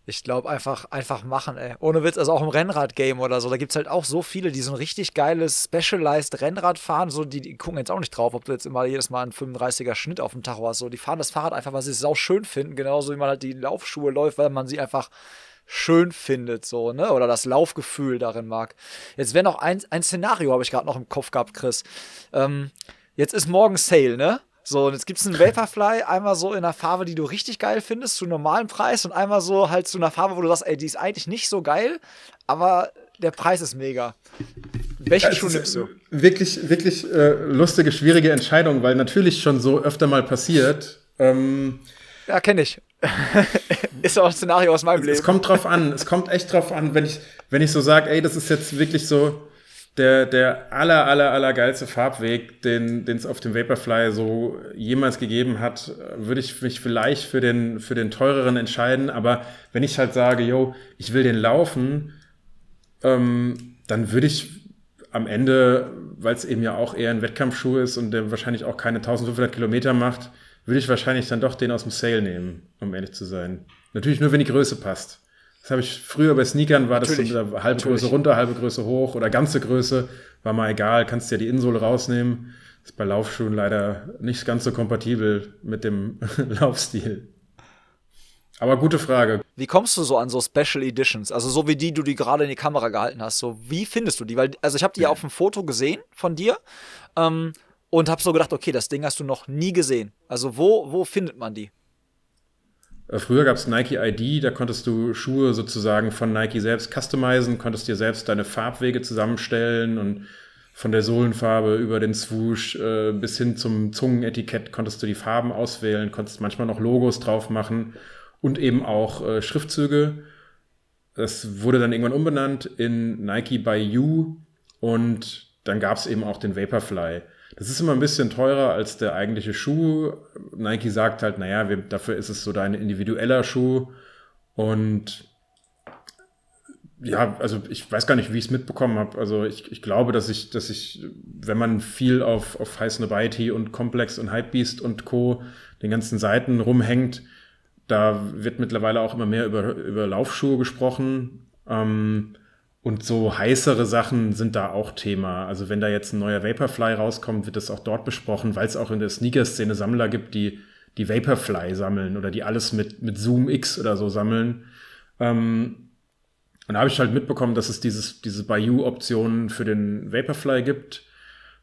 Ich glaube, einfach, einfach machen, ey. Ohne Witz, also auch im Rennrad-Game oder so. Da gibt es halt auch so viele, die so ein richtig geiles Specialized Rennrad fahren. So, die, die, gucken jetzt auch nicht drauf, ob du jetzt immer jedes Mal einen 35er Schnitt auf dem Tacho hast. So, die fahren das Fahrrad einfach, weil sie es sau schön finden. Genauso wie man halt die Laufschuhe läuft, weil man sie einfach schön findet, so, ne? Oder das Laufgefühl darin mag. Jetzt wäre noch ein, ein Szenario, habe ich gerade noch im Kopf gehabt, Chris. Ähm, jetzt ist morgen Sale, ne? So, und jetzt gibt es einen Vaporfly, einmal so in einer Farbe, die du richtig geil findest, zu normalem Preis und einmal so halt zu einer Farbe, wo du sagst, ey, die ist eigentlich nicht so geil, aber der Preis ist mega. Welchen Schuh nimmst du? Wirklich, wirklich äh, lustige, schwierige Entscheidung, weil natürlich schon so öfter mal passiert. Ähm, ja, kenne ich. ist auch ein Szenario aus meinem es, Leben. Es kommt drauf an, es kommt echt drauf an, wenn ich, wenn ich so sage, ey, das ist jetzt wirklich so, der, der aller, aller, aller geilste Farbweg, den es auf dem Vaporfly so jemals gegeben hat, würde ich mich vielleicht für den, für den teureren entscheiden. Aber wenn ich halt sage, yo, ich will den laufen, ähm, dann würde ich am Ende, weil es eben ja auch eher ein Wettkampfschuh ist und der wahrscheinlich auch keine 1500 Kilometer macht, würde ich wahrscheinlich dann doch den aus dem Sale nehmen, um ehrlich zu sein. Natürlich nur, wenn die Größe passt. Das habe ich früher bei Sneakern war das Natürlich. so halbe Größe runter, halbe Größe hoch oder ganze Größe. War mal egal, kannst ja die Insohle rausnehmen. Ist bei Laufschuhen leider nicht ganz so kompatibel mit dem Laufstil. Aber gute Frage. Wie kommst du so an so Special Editions? Also so wie die, du die gerade in die Kamera gehalten hast. So wie findest du die? Weil also ich habe die ja auf dem Foto gesehen von dir ähm, und habe so gedacht, okay, das Ding hast du noch nie gesehen. Also wo wo findet man die? Äh, früher gab es Nike ID, da konntest du Schuhe sozusagen von Nike selbst customizen, konntest dir selbst deine Farbwege zusammenstellen und von der Sohlenfarbe über den Swoosh äh, bis hin zum Zungenetikett konntest du die Farben auswählen, konntest manchmal noch Logos drauf machen und eben auch äh, Schriftzüge. Das wurde dann irgendwann umbenannt in Nike by You und dann gab es eben auch den Vaporfly. Das ist immer ein bisschen teurer als der eigentliche Schuh. Nike sagt halt, naja, wir, dafür ist es so dein individueller Schuh. Und ja, also ich weiß gar nicht, wie ich es mitbekommen habe. Also ich, ich glaube, dass ich, dass ich, wenn man viel auf, auf High Snobiety und Complex und Hypebeast und Co. den ganzen Seiten rumhängt, da wird mittlerweile auch immer mehr über, über Laufschuhe gesprochen. Ähm, und so heißere Sachen sind da auch Thema. Also wenn da jetzt ein neuer Vaporfly rauskommt, wird das auch dort besprochen, weil es auch in der Sneaker-Szene Sammler gibt, die die Vaporfly sammeln oder die alles mit, mit Zoom X oder so sammeln. Ähm, und da habe ich halt mitbekommen, dass es dieses, diese Bayou-Optionen für den Vaporfly gibt.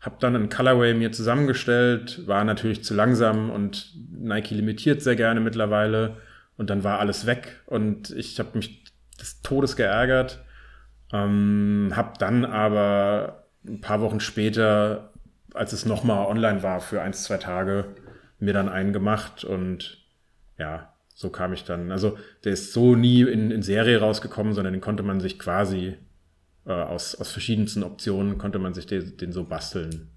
Hab dann ein Colorway mir zusammengestellt, war natürlich zu langsam und Nike limitiert sehr gerne mittlerweile. Und dann war alles weg und ich habe mich des Todes geärgert ähm, hab dann aber ein paar Wochen später, als es nochmal online war für ein, zwei Tage, mir dann einen gemacht und ja, so kam ich dann. Also der ist so nie in, in Serie rausgekommen, sondern den konnte man sich quasi äh, aus, aus verschiedensten Optionen, konnte man sich den, den so basteln.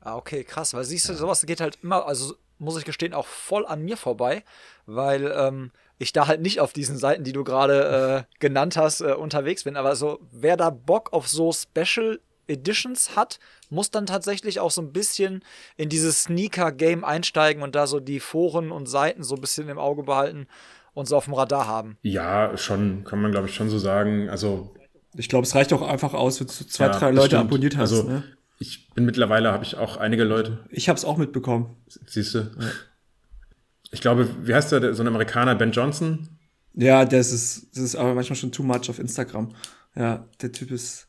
Ah, okay, krass. Weil siehst du, sowas geht halt immer, also muss ich gestehen, auch voll an mir vorbei, weil ähm, ich da halt nicht auf diesen Seiten, die du gerade äh, genannt hast, äh, unterwegs bin. Aber so, wer da Bock auf so Special Editions hat, muss dann tatsächlich auch so ein bisschen in dieses Sneaker-Game einsteigen und da so die Foren und Seiten so ein bisschen im Auge behalten und so auf dem Radar haben. Ja, schon, kann man glaube ich schon so sagen. Also ich glaube, es reicht auch einfach aus, wenn du zwei, ja, drei Leute stimmt. abonniert hast. Also, ne? Ich bin mittlerweile, habe ich auch einige Leute. Ich habe es auch mitbekommen. Siehst du? Ja ich glaube, wie heißt der, so ein Amerikaner, Ben Johnson? Ja, das ist, das ist aber manchmal schon too much auf Instagram. Ja, der Typ ist.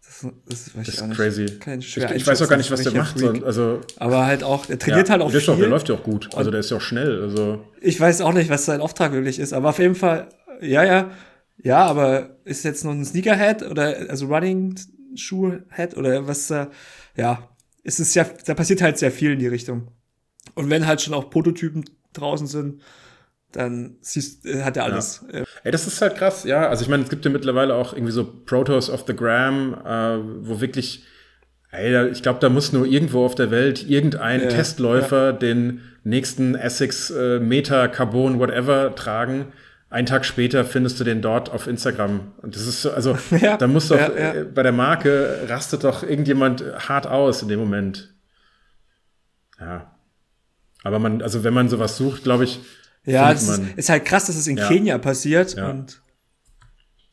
Das, das, weiß das ist crazy. ich, ich weiß auch gar nicht, was der macht. So, also, aber halt auch, er trainiert ja, halt auch der viel. Auch, der läuft ja auch gut. Also der ist ja auch schnell. Also. Ich weiß auch nicht, was sein Auftrag wirklich ist, aber auf jeden Fall, ja, ja. Ja, aber ist jetzt noch ein Sneakerhead oder also Running Shoe Head oder was? Äh, ja, es ist ja, da passiert halt sehr viel in die Richtung. Und wenn halt schon auch Prototypen draußen sind, dann siehst, äh, hat er alles. Ja. Ey, das ist halt krass, ja. Also ich meine, es gibt ja mittlerweile auch irgendwie so Protos of the Gram, äh, wo wirklich Ey, ich glaube, da muss nur irgendwo auf der Welt irgendein Ja, Testläufer den nächsten Essex äh, Meta Carbon whatever tragen. Einen Tag später findest du den dort auf Instagram. Und das ist so, also Ja, da muss doch ja, ja. äh, bei der Marke rastet doch irgendjemand hart aus in dem Moment. Ja. Aber man, also wenn man sowas sucht, glaube ich, Ja, findet es ist, ist halt krass, dass es in Ja. Kenia passiert Ja. und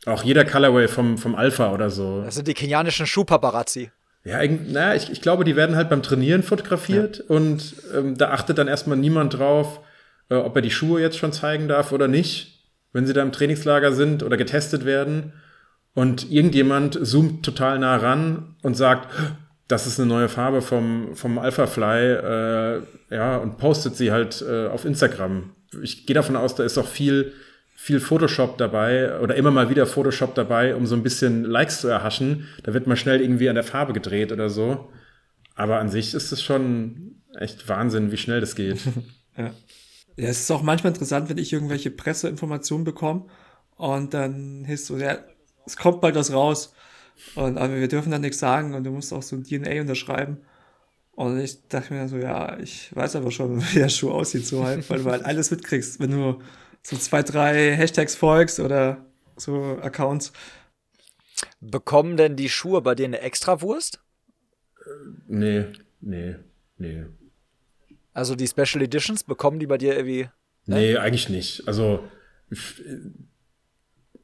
auch jeder Colorway vom, vom Alpha oder so. Das sind die kenianischen Schuhpaparazzi. Ja, irgend- na, ich, ich glaube, die werden halt beim Trainieren fotografiert und ähm, da achtet dann erstmal niemand drauf, äh, ob er die Schuhe jetzt schon zeigen darf oder nicht, wenn sie da im Trainingslager sind oder getestet werden. Und irgendjemand zoomt total nah ran und sagt, das ist eine neue Farbe vom, vom Alpha Fly, äh, ja, und postet sie halt äh, auf Instagram. Ich gehe davon aus, da ist auch viel, viel Photoshop dabei oder immer mal wieder Photoshop dabei, um so ein bisschen Likes zu erhaschen. Da wird mal schnell irgendwie an der Farbe gedreht oder so. Aber an sich ist es schon echt Wahnsinn, wie schnell das geht. Ja, es ist auch manchmal interessant, wenn ich irgendwelche Presseinformationen bekomme und dann hieß so, ja, es kommt bald was raus. Und, aber wir dürfen da nichts sagen und du musst auch so ein DNA unterschreiben. Und ich dachte mir so, ja, ich weiß aber schon, wie der Schuh aussieht, so halt, weil du halt alles mitkriegst, wenn du so zwei, drei Hashtags folgst oder so Accounts. Bekommen denn die Schuhe bei dir eine Extrawurst? nee, nee, nee. Also die Special Editions, bekommen die bei dir irgendwie. Nee, eigentlich nicht. Also,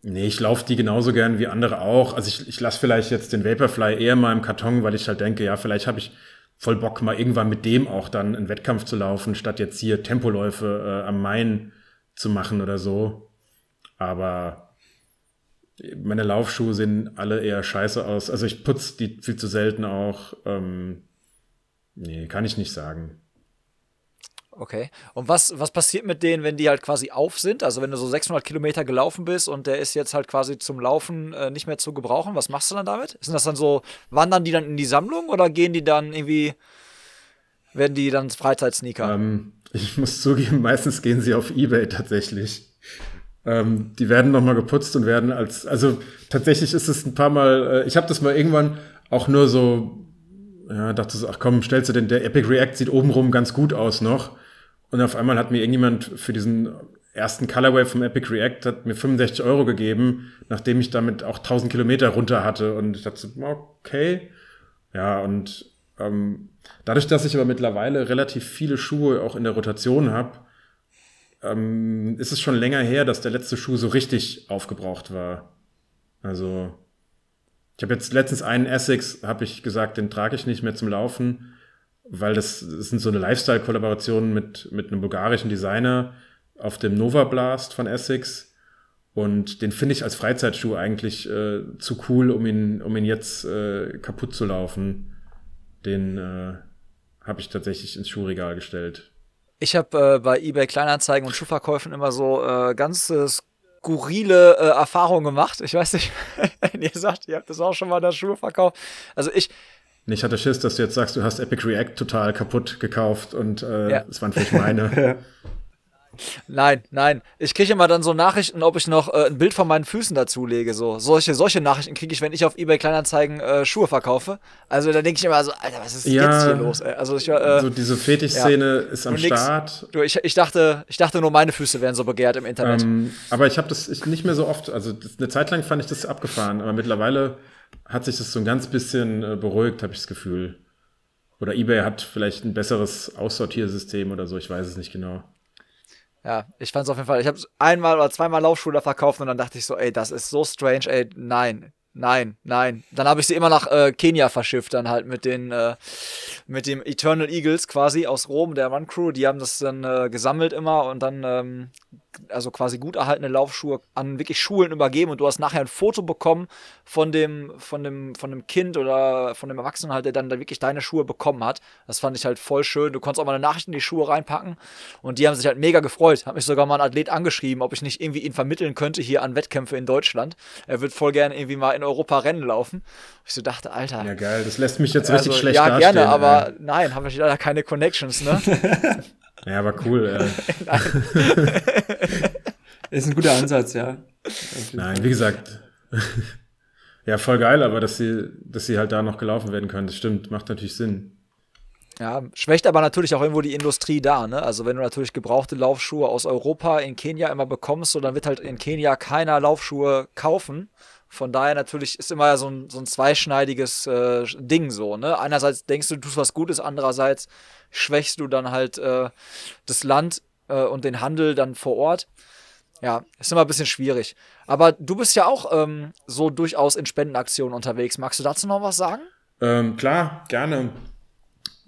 nee, ich laufe die genauso gern wie andere auch. Also ich, ich lasse vielleicht jetzt den Vaporfly eher mal im Karton, weil ich halt denke, ja, vielleicht habe ich voll Bock, mal irgendwann mit dem auch dann einen Wettkampf zu laufen, statt jetzt hier Tempoläufe äh, am Main zu machen oder so. Aber meine Laufschuhe sehen alle eher scheiße aus. Also ich putze die viel zu selten auch. Ähm, nee, kann ich nicht sagen. Okay. Und was, was passiert mit denen, wenn die halt quasi auf sind? Also wenn du so 600 Kilometer gelaufen bist und der ist jetzt halt quasi zum Laufen äh, nicht mehr zu gebrauchen, was machst du dann damit? Sind das dann so, wandern die dann in die Sammlung oder gehen die dann irgendwie, werden die dann Freizeitsneaker? Ähm, ich muss zugeben, meistens gehen sie auf Ebay tatsächlich. Ähm, die werden nochmal geputzt und werden als, also tatsächlich ist es ein paar Mal, äh, ich habe das mal irgendwann auch nur so, ja, dachte so, ach komm, stellst du denn, der Epic React sieht obenrum ganz gut aus noch. Und auf einmal hat mir irgendjemand für diesen ersten Colorway vom Epic React hat mir 65 Euro gegeben, nachdem ich damit auch 1000 Kilometer runter hatte. Und ich dachte so, okay. Ja, und ähm, dadurch, dass ich aber mittlerweile relativ viele Schuhe auch in der Rotation habe, ähm, ist es schon länger her, dass der letzte Schuh so richtig aufgebraucht war. Also, ich habe jetzt letztens einen Essex, habe ich gesagt, den trage ich nicht mehr zum Laufen, weil das, das sind so eine Lifestyle-Kollaboration mit, mit einem bulgarischen Designer auf dem Nova Blast von Essex. Und den finde ich als Freizeitschuh eigentlich äh, zu cool, um ihn, um ihn jetzt äh, kaputt zu laufen. Den äh, habe ich tatsächlich ins Schuhregal gestellt. Ich habe äh, bei eBay Kleinanzeigen und Schuhverkäufen immer so äh, ganz äh, skurrile äh, Erfahrungen gemacht. Ich weiß nicht, wenn ihr sagt, ihr habt das auch schon mal das Schuhe verkauft. Also ich, Ich hatte Schiss, dass du jetzt sagst, du hast Epic React total kaputt gekauft und äh, Ja. es waren vielleicht meine. Nein, nein. Ich kriege immer dann so Nachrichten, ob ich noch äh, ein Bild von meinen Füßen dazulege. So. Solche, solche Nachrichten kriege ich, wenn ich auf eBay Kleinanzeigen äh, Schuhe verkaufe. Also da denke ich immer so, Alter, was ist Ja. jetzt hier los? Ey? Also ich, äh, so diese Fetischszene ist am. Start. du, ich, ich, dachte, ich dachte nur, meine Füße wären so begehrt im Internet. Ähm, aber ich habe das ich, nicht mehr so oft. Also das, eine Zeit lang fand ich das abgefahren, aber mittlerweile hat sich das so ein ganz bisschen äh, beruhigt, habe ich das Gefühl. Oder eBay hat vielleicht ein besseres Aussortiersystem oder so, ich weiß es nicht genau. Ja, ich fand's auf jeden Fall. Ich habe einmal oder zweimal Laufschuhe verkauft und dann dachte ich so, ey, das ist so strange, ey, nein, nein, nein. Dann habe ich sie immer nach äh, Kenia verschifft, dann halt mit den, äh, mit dem Eternal Eagles quasi aus Rom, der Run Crew. Die haben das dann äh, gesammelt immer und dann, ähm, also quasi gut erhaltene Laufschuhe an wirklich Schulen übergeben und du hast nachher ein Foto bekommen von dem, von dem, von dem Kind oder von dem Erwachsenen halt, der dann da wirklich deine Schuhe bekommen hat. Das fand ich halt voll schön. Du konntest auch mal eine Nachricht in die Schuhe reinpacken und die haben sich halt mega gefreut. Hat mich sogar mal ein Athlet angeschrieben, ob ich nicht irgendwie ihn vermitteln könnte hier an Wettkämpfe in Deutschland. Er wird voll gerne irgendwie mal in Europa Rennen laufen. Ich so dachte, Alter. Ja, geil, das lässt mich jetzt richtig also, schlecht ja, dastehen. gerne, aber ey. nein, habe ich leider keine Connections, ne? Ja, aber cool. Äh. Ist ein guter Ansatz, ja. Nein, wie gesagt. Ja, voll geil, aber dass sie, dass sie halt da noch gelaufen werden können, das stimmt, macht natürlich Sinn. Ja, schwächt aber natürlich auch irgendwo die Industrie da, ne? Also wenn du natürlich gebrauchte Laufschuhe aus Europa in Kenia immer bekommst, so dann wird halt in Kenia keiner Laufschuhe kaufen. Von daher natürlich ist immer so ein, so ein zweischneidiges äh, Ding so, ne? Einerseits denkst du, du tust was Gutes, andererseits schwächst du dann halt äh, das Land äh, und den Handel dann vor Ort. Ja, ist immer ein bisschen schwierig. Aber du bist ja auch ähm, so durchaus in Spendenaktionen unterwegs. Magst du dazu noch was sagen? Ähm, klar, gerne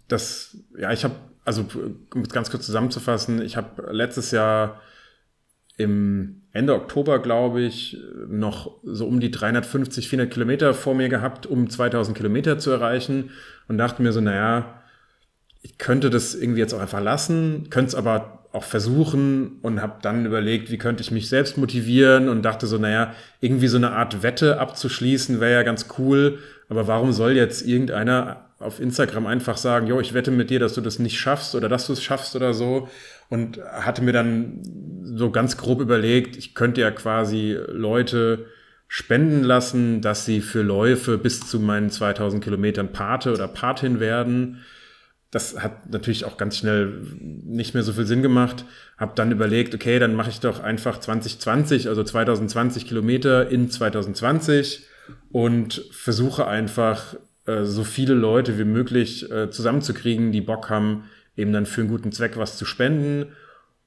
das, ja, ich habe, also um es ganz kurz zusammenzufassen, ich habe letztes Jahr im Ende Oktober, glaube ich, noch so um die 350, 400 Kilometer vor mir gehabt, um 2000 Kilometer zu erreichen und dachte mir so, naja, ich könnte das irgendwie jetzt auch einfach lassen, könnte es aber auch versuchen und habe dann überlegt, wie könnte ich mich selbst motivieren und dachte so, naja, irgendwie so eine Art Wette abzuschließen wäre ja ganz cool, aber warum soll jetzt irgendeiner auf Instagram einfach sagen, jo, ich wette mit dir, dass du das nicht schaffst oder dass du es schaffst oder so. Und hatte mir dann so ganz grob überlegt, ich könnte ja quasi Leute spenden lassen, dass sie für Läufe bis zu meinen 2000 Kilometern Pate oder Patin werden. Das hat natürlich auch ganz schnell nicht mehr so viel Sinn gemacht. Hab dann überlegt, okay, dann mache ich doch einfach 2020, also 2020 Kilometer in 2020 und versuche einfach äh, so viele Leute wie möglich äh, zusammenzukriegen, die Bock haben, eben dann für einen guten Zweck was zu spenden.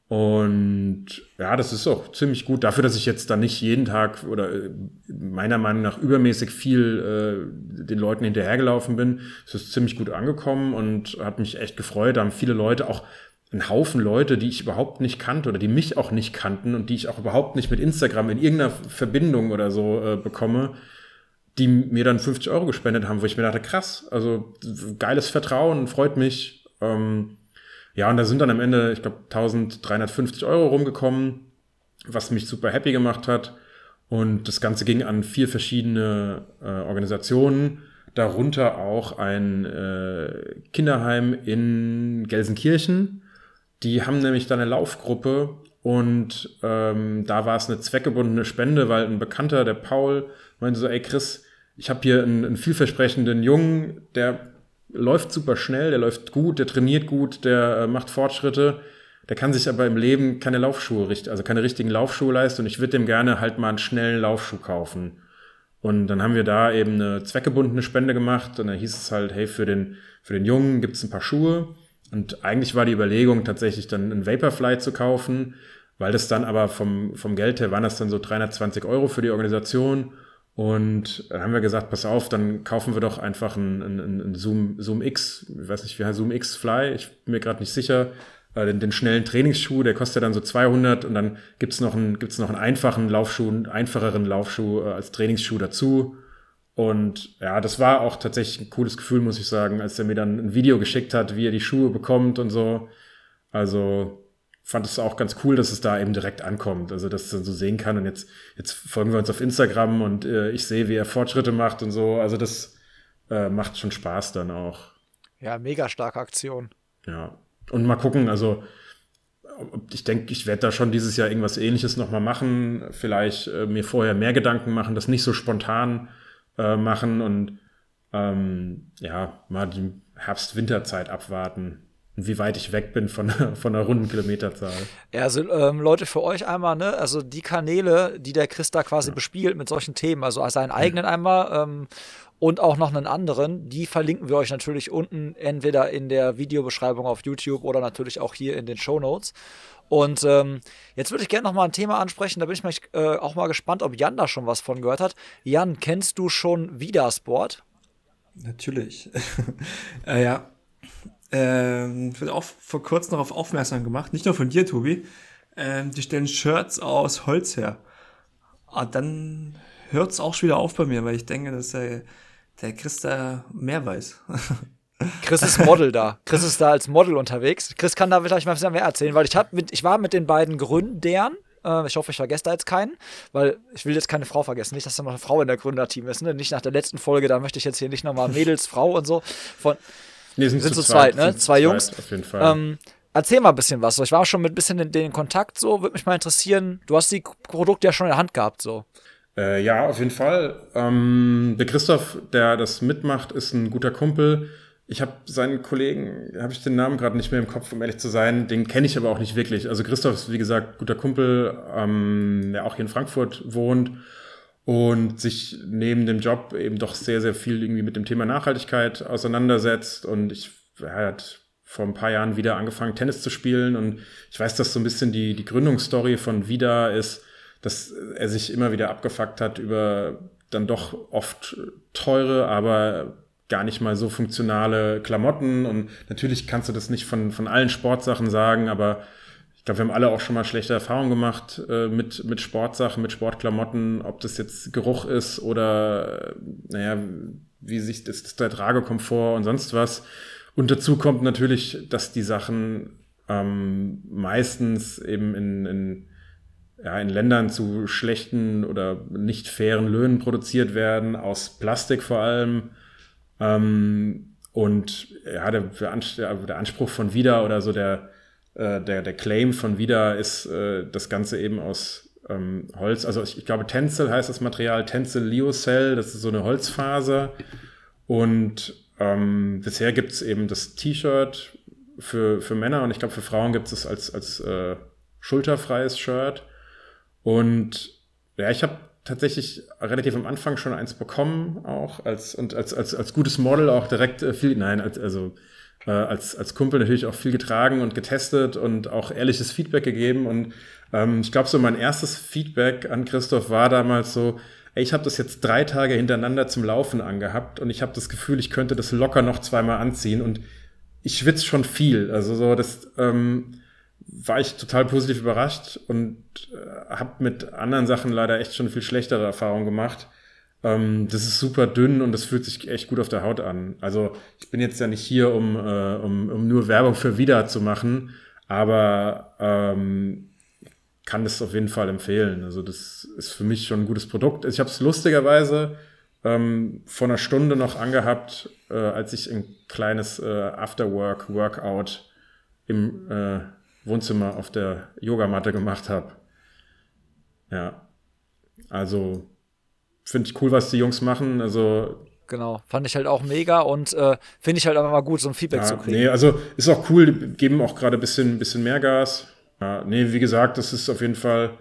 Und ja, das ist auch ziemlich gut dafür, dass ich jetzt da nicht jeden Tag oder äh, meiner Meinung nach übermäßig viel äh, den Leuten hinterhergelaufen bin. Es ist ziemlich gut angekommen und hat mich echt gefreut. Da haben viele Leute auch einen Haufen Leute, die ich überhaupt nicht kannte oder die mich auch nicht kannten und die ich auch überhaupt nicht mit Instagram in irgendeiner Verbindung oder so äh, bekomme, die mir dann 50 Euro gespendet haben, wo ich mir dachte, krass, also geiles Vertrauen, freut mich. Ähm, ja, und da sind dann am Ende, ich glaube, 1350 Euro rumgekommen, was mich super happy gemacht hat. Und das Ganze ging an vier verschiedene äh, Organisationen, darunter auch ein äh, Kinderheim in Gelsenkirchen. Die haben nämlich da eine Laufgruppe und ähm, da war es eine zweckgebundene Spende, weil ein Bekannter, der Paul, meinte so, ey Chris, ich habe hier einen, einen vielversprechenden Jungen, der läuft super schnell, der läuft gut, der trainiert gut, der äh, macht Fortschritte. Der kann sich aber im Leben keine Laufschuhe also keine richtigen Laufschuhe leisten und ich würde dem gerne halt mal einen schnellen Laufschuh kaufen. Und dann haben wir da eben eine zweckgebundene Spende gemacht und dann hieß es halt, hey, für den, für den Jungen gibt's ein paar Schuhe. Und eigentlich war die Überlegung tatsächlich dann einen Vaporfly zu kaufen, weil das dann aber vom, vom Geld her waren das dann so 320 Euro für die Organisation und dann haben wir gesagt, pass auf, dann kaufen wir doch einfach einen, einen, einen Zoom, Zoom X, ich weiß nicht, wie heißt Zoom X Fly, ich bin mir gerade nicht sicher, äh, den, den, schnellen Trainingsschuh, der kostet dann so 200 und dann gibt's noch einen, gibt's noch einen einfachen Laufschuh, einen einfacheren Laufschuh äh, als Trainingsschuh dazu. Und ja, das war auch tatsächlich ein cooles Gefühl, muss ich sagen, als er mir dann ein Video geschickt hat, wie er die Schuhe bekommt und so. Also fand es auch ganz cool, dass es da eben direkt ankommt, also dass es dann so sehen kann. Und jetzt, jetzt folgen wir uns auf Instagram und äh, ich sehe, wie er Fortschritte macht und so. Also das äh, macht schon Spaß dann auch. Ja, mega starke Aktion. Ja. Und mal gucken, also ich denke, ich werde da schon dieses Jahr irgendwas ähnliches nochmal machen. Vielleicht äh, mir vorher mehr Gedanken machen, das nicht so spontan äh, machen und ähm, ja, mal die Herbst-Winterzeit abwarten wie weit ich weg bin von, von der runden Kilometerzahl. Ja, also ähm, Leute, für euch einmal, ne, also die Kanäle, die der Chris da quasi ja. bespielt mit solchen Themen, also seinen eigenen ja. einmal ähm, und auch noch einen anderen, die verlinken wir euch natürlich unten entweder in der Videobeschreibung auf YouTube oder natürlich auch hier in den Show Notes. Und ähm, jetzt würde ich gerne noch mal ein Thema ansprechen, da bin ich mal, äh, auch mal gespannt, ob Jan da schon was von gehört hat. Jan, kennst du schon Vidasport? Natürlich. äh, ja, ähm, wird auch vor kurzem darauf aufmerksam gemacht, nicht nur von dir, Tobi. Ähm, die stellen Shirts aus Holz her. Ah, dann hört es auch schon wieder auf bei mir, weil ich denke, dass der, der Chris da mehr weiß. Chris ist Model da. Chris ist da als Model unterwegs. Chris kann da vielleicht mal mehr erzählen, weil ich, hab mit, ich war mit den beiden Gründern. Äh, ich hoffe, ich vergesse da jetzt keinen, weil ich will jetzt keine Frau vergessen. Nicht, dass da noch eine Frau in der Gründerteam ist. Ne? Nicht nach der letzten Folge, da möchte ich jetzt hier nicht nochmal Mädels, Frau und so. Von, Nee, sind, sind zu zweit, ne? Zwei Jungs. Zweit, auf jeden Fall. Ähm, erzähl mal ein bisschen was. So, ich war schon mit ein bisschen in den Kontakt, so, würde mich mal interessieren. Du hast die Produkte ja schon in der Hand gehabt, so. Äh, ja, auf jeden Fall. Ähm, der Christoph, der das mitmacht, ist ein guter Kumpel. Ich habe seinen Kollegen, habe ich den Namen gerade nicht mehr im Kopf, um ehrlich zu sein. Den kenne ich aber auch nicht wirklich. Also Christoph ist, wie gesagt, guter Kumpel, ähm, der auch hier in Frankfurt wohnt und sich neben dem Job eben doch sehr, sehr viel irgendwie mit dem Thema Nachhaltigkeit auseinandersetzt. Und ich, er hat vor ein paar Jahren wieder angefangen, Tennis zu spielen. Und ich weiß, dass so ein bisschen die, die Gründungsstory von Vida ist, dass er sich immer wieder abgefuckt hat über dann doch oft teure, aber gar nicht mal so funktionale Klamotten. Und natürlich kannst du das nicht von, von allen Sportsachen sagen, aber ich glaube, wir haben alle auch schon mal schlechte Erfahrungen gemacht äh, mit, mit Sportsachen, mit Sportklamotten, ob das jetzt Geruch ist oder, naja, wie sich das, das der Tragekomfort und sonst was. Und dazu kommt natürlich, dass die Sachen ähm, meistens eben in, in, ja, in Ländern zu schlechten oder nicht fairen Löhnen produziert werden, aus Plastik vor allem. Ähm, und ja, der, der Anspruch von Vida oder so der, äh, der, der Claim von Vida ist äh, das Ganze eben aus ähm, Holz. Also ich, ich glaube, Tencel heißt das Material, Tencel Lyocell, das ist so eine Holzfaser. Und ähm, bisher gibt es eben das T-Shirt für, für Männer und ich glaube, für Frauen gibt es als, als äh, schulterfreies Shirt. Und ja, ich habe tatsächlich relativ am Anfang schon eins bekommen, auch als und als, als, als gutes Model auch direkt äh, viel, nein, als, also äh, als, als Kumpel natürlich auch viel getragen und getestet und auch ehrliches Feedback gegeben. Und ähm, ich glaube, so mein erstes Feedback an Christoph war damals so, ey, ich habe das jetzt drei Tage hintereinander zum Laufen angehabt und ich habe das Gefühl, ich könnte das locker noch zweimal anziehen und ich schwitze schon viel. Also so, das ähm, war ich total positiv überrascht und äh, habe mit anderen Sachen leider echt schon viel schlechtere Erfahrungen gemacht. Ähm, das ist super dünn und das fühlt sich echt gut auf der Haut an. Also ich bin jetzt ja nicht hier, um, äh, um, um nur Werbung für Vida zu machen, aber ähm, kann das auf jeden Fall empfehlen. Also das ist für mich schon ein gutes Produkt. Ich habe es lustigerweise ähm, vor einer Stunde noch angehabt, äh, als ich ein kleines äh, Afterwork-Workout im äh, Wohnzimmer auf der Yogamatte gemacht habe. Ja, also finde ich cool, was die Jungs machen. Also Genau, fand ich halt auch mega und äh, finde ich halt einfach mal gut, so ein Feedback ja, zu kriegen. Nee, also ist auch cool, die geben auch gerade ein bisschen, bisschen mehr Gas. Ja, nee, wie gesagt, das ist auf jeden Fall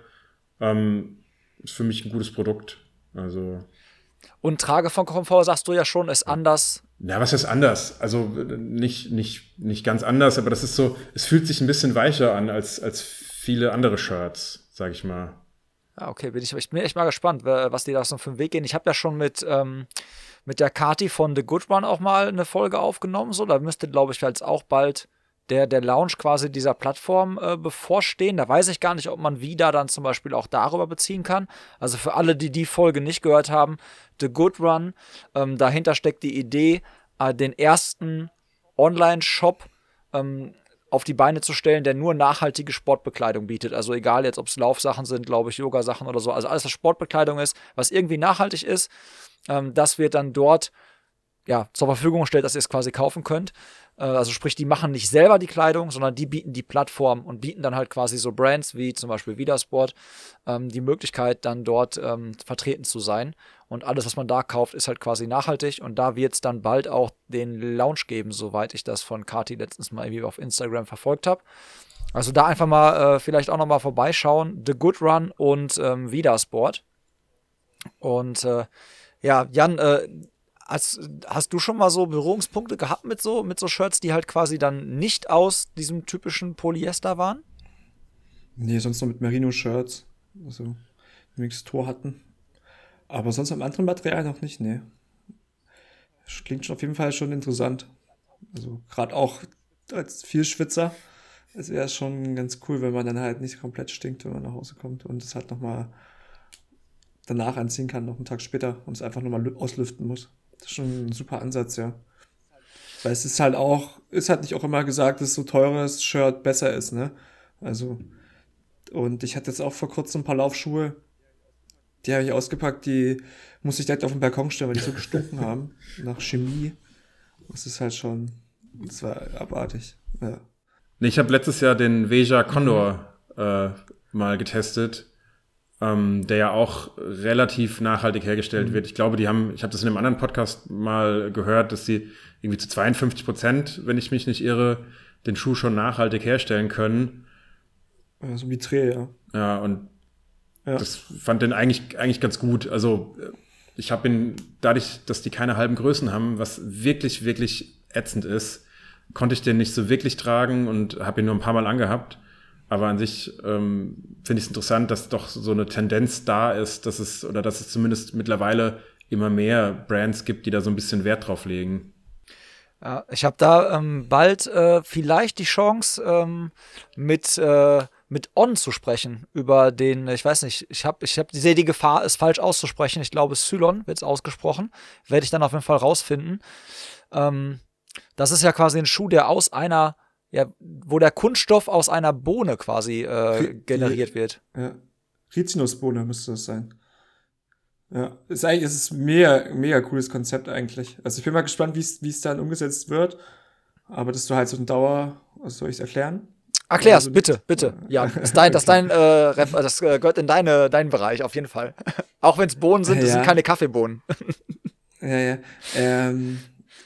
ähm, ist für mich ein gutes Produkt. Also. Und Trage von Komfort, sagst du ja schon, ist anders. Ja, was ist anders? Also nicht, nicht, nicht ganz anders, aber das ist so, es fühlt sich ein bisschen weicher an als, als viele andere Shirts, sag ich mal. Ja, okay, bin ich, ich bin echt mal gespannt, was die da so für einen Weg gehen. Ich habe ja schon mit, ähm, mit der Kati von The Good One auch mal eine Folge aufgenommen. So, da müsste, glaube ich, jetzt auch bald der, der Launch quasi dieser Plattform äh, bevorstehen. Da weiß ich gar nicht, ob man wieder dann zum Beispiel auch darüber beziehen kann. Also für alle, die die Folge nicht gehört haben, The Good Run, ähm, dahinter steckt die Idee, äh, den ersten Online-Shop ähm, auf die Beine zu stellen, der nur nachhaltige Sportbekleidung bietet. Also egal jetzt, ob es Laufsachen sind, glaube ich, Yoga-Sachen oder so. Also alles, was Sportbekleidung ist, was irgendwie nachhaltig ist, ähm, das wird dann dort ja, zur Verfügung gestellt, dass ihr es quasi kaufen könnt. Äh, also sprich, die machen nicht selber die Kleidung, sondern die bieten die Plattform und bieten dann halt quasi so Brands wie zum Beispiel Vidasport ähm, die Möglichkeit, dann dort ähm, vertreten zu sein. Und alles, was man da kauft, ist halt quasi nachhaltig. Und da wird es dann bald auch den Launch geben, soweit ich das von Kati letztens mal irgendwie auf Instagram verfolgt habe. Also da einfach mal äh, vielleicht auch nochmal vorbeischauen. The Good Run und ähm, Vidasport. Und äh, ja, Jan, äh, Hast, hast du schon mal so Berührungspunkte gehabt mit so, mit so Shirts, die halt quasi dann nicht aus diesem typischen Polyester waren? Nee, sonst noch mit Merino-Shirts. Also, Tor hatten. Aber sonst am anderen Material noch nicht, nee. Klingt auf jeden Fall schon interessant. Also, gerade auch als Vielschwitzer ist wäre schon ganz cool, wenn man dann halt nicht komplett stinkt, wenn man nach Hause kommt und es halt nochmal danach anziehen kann, noch einen Tag später und es einfach nochmal auslüften muss. Das ist schon ein super Ansatz, ja. Weil es ist halt auch, ist halt nicht auch immer gesagt, dass so teures Shirt besser ist, ne? Also, und ich hatte jetzt auch vor kurzem ein paar Laufschuhe, die habe ich ausgepackt, die muss ich direkt auf den Balkon stellen, weil die so gestunken haben nach Chemie. Das ist halt schon, das war abartig, ja. Ich habe letztes Jahr den Veja Condor äh, mal getestet ähm, der ja auch relativ nachhaltig hergestellt mhm. wird. Ich glaube, die haben, ich habe das in einem anderen Podcast mal gehört, dass sie irgendwie zu 52 Prozent, wenn ich mich nicht irre, den Schuh schon nachhaltig herstellen können. Ja, so wie ja. Ja, und ja. das fand den eigentlich, eigentlich ganz gut. Also ich habe ihn, dadurch, dass die keine halben Größen haben, was wirklich, wirklich ätzend ist, konnte ich den nicht so wirklich tragen und habe ihn nur ein paar Mal angehabt. Aber an sich ähm, finde ich es interessant, dass doch so eine Tendenz da ist, dass es, oder dass es zumindest mittlerweile immer mehr Brands gibt, die da so ein bisschen Wert drauf legen. Ja, ich habe da ähm, bald äh, vielleicht die Chance, ähm, mit, äh, mit On zu sprechen über den, ich weiß nicht, ich habe ich hab, ich sehe die Gefahr, es falsch auszusprechen. Ich glaube, Cylon wird es ausgesprochen. Werde ich dann auf jeden Fall rausfinden. Ähm, das ist ja quasi ein Schuh, der aus einer, ja, wo der Kunststoff aus einer Bohne quasi äh, generiert wird. Ja. Rizinusbohne müsste das sein. Ja, ist eigentlich ist es mega, mega cooles Konzept eigentlich. Also ich bin mal gespannt, wie es dann umgesetzt wird. Aber dass du halt so ein Dauer, was soll ich es erklären? Erklär's, also, bitte, bitte. Ja, das ist dein, das, dein, äh, das äh, gehört in deine, deinen Bereich, auf jeden Fall. Auch wenn es Bohnen sind, ja. das sind keine Kaffeebohnen. ja, ja. Ähm,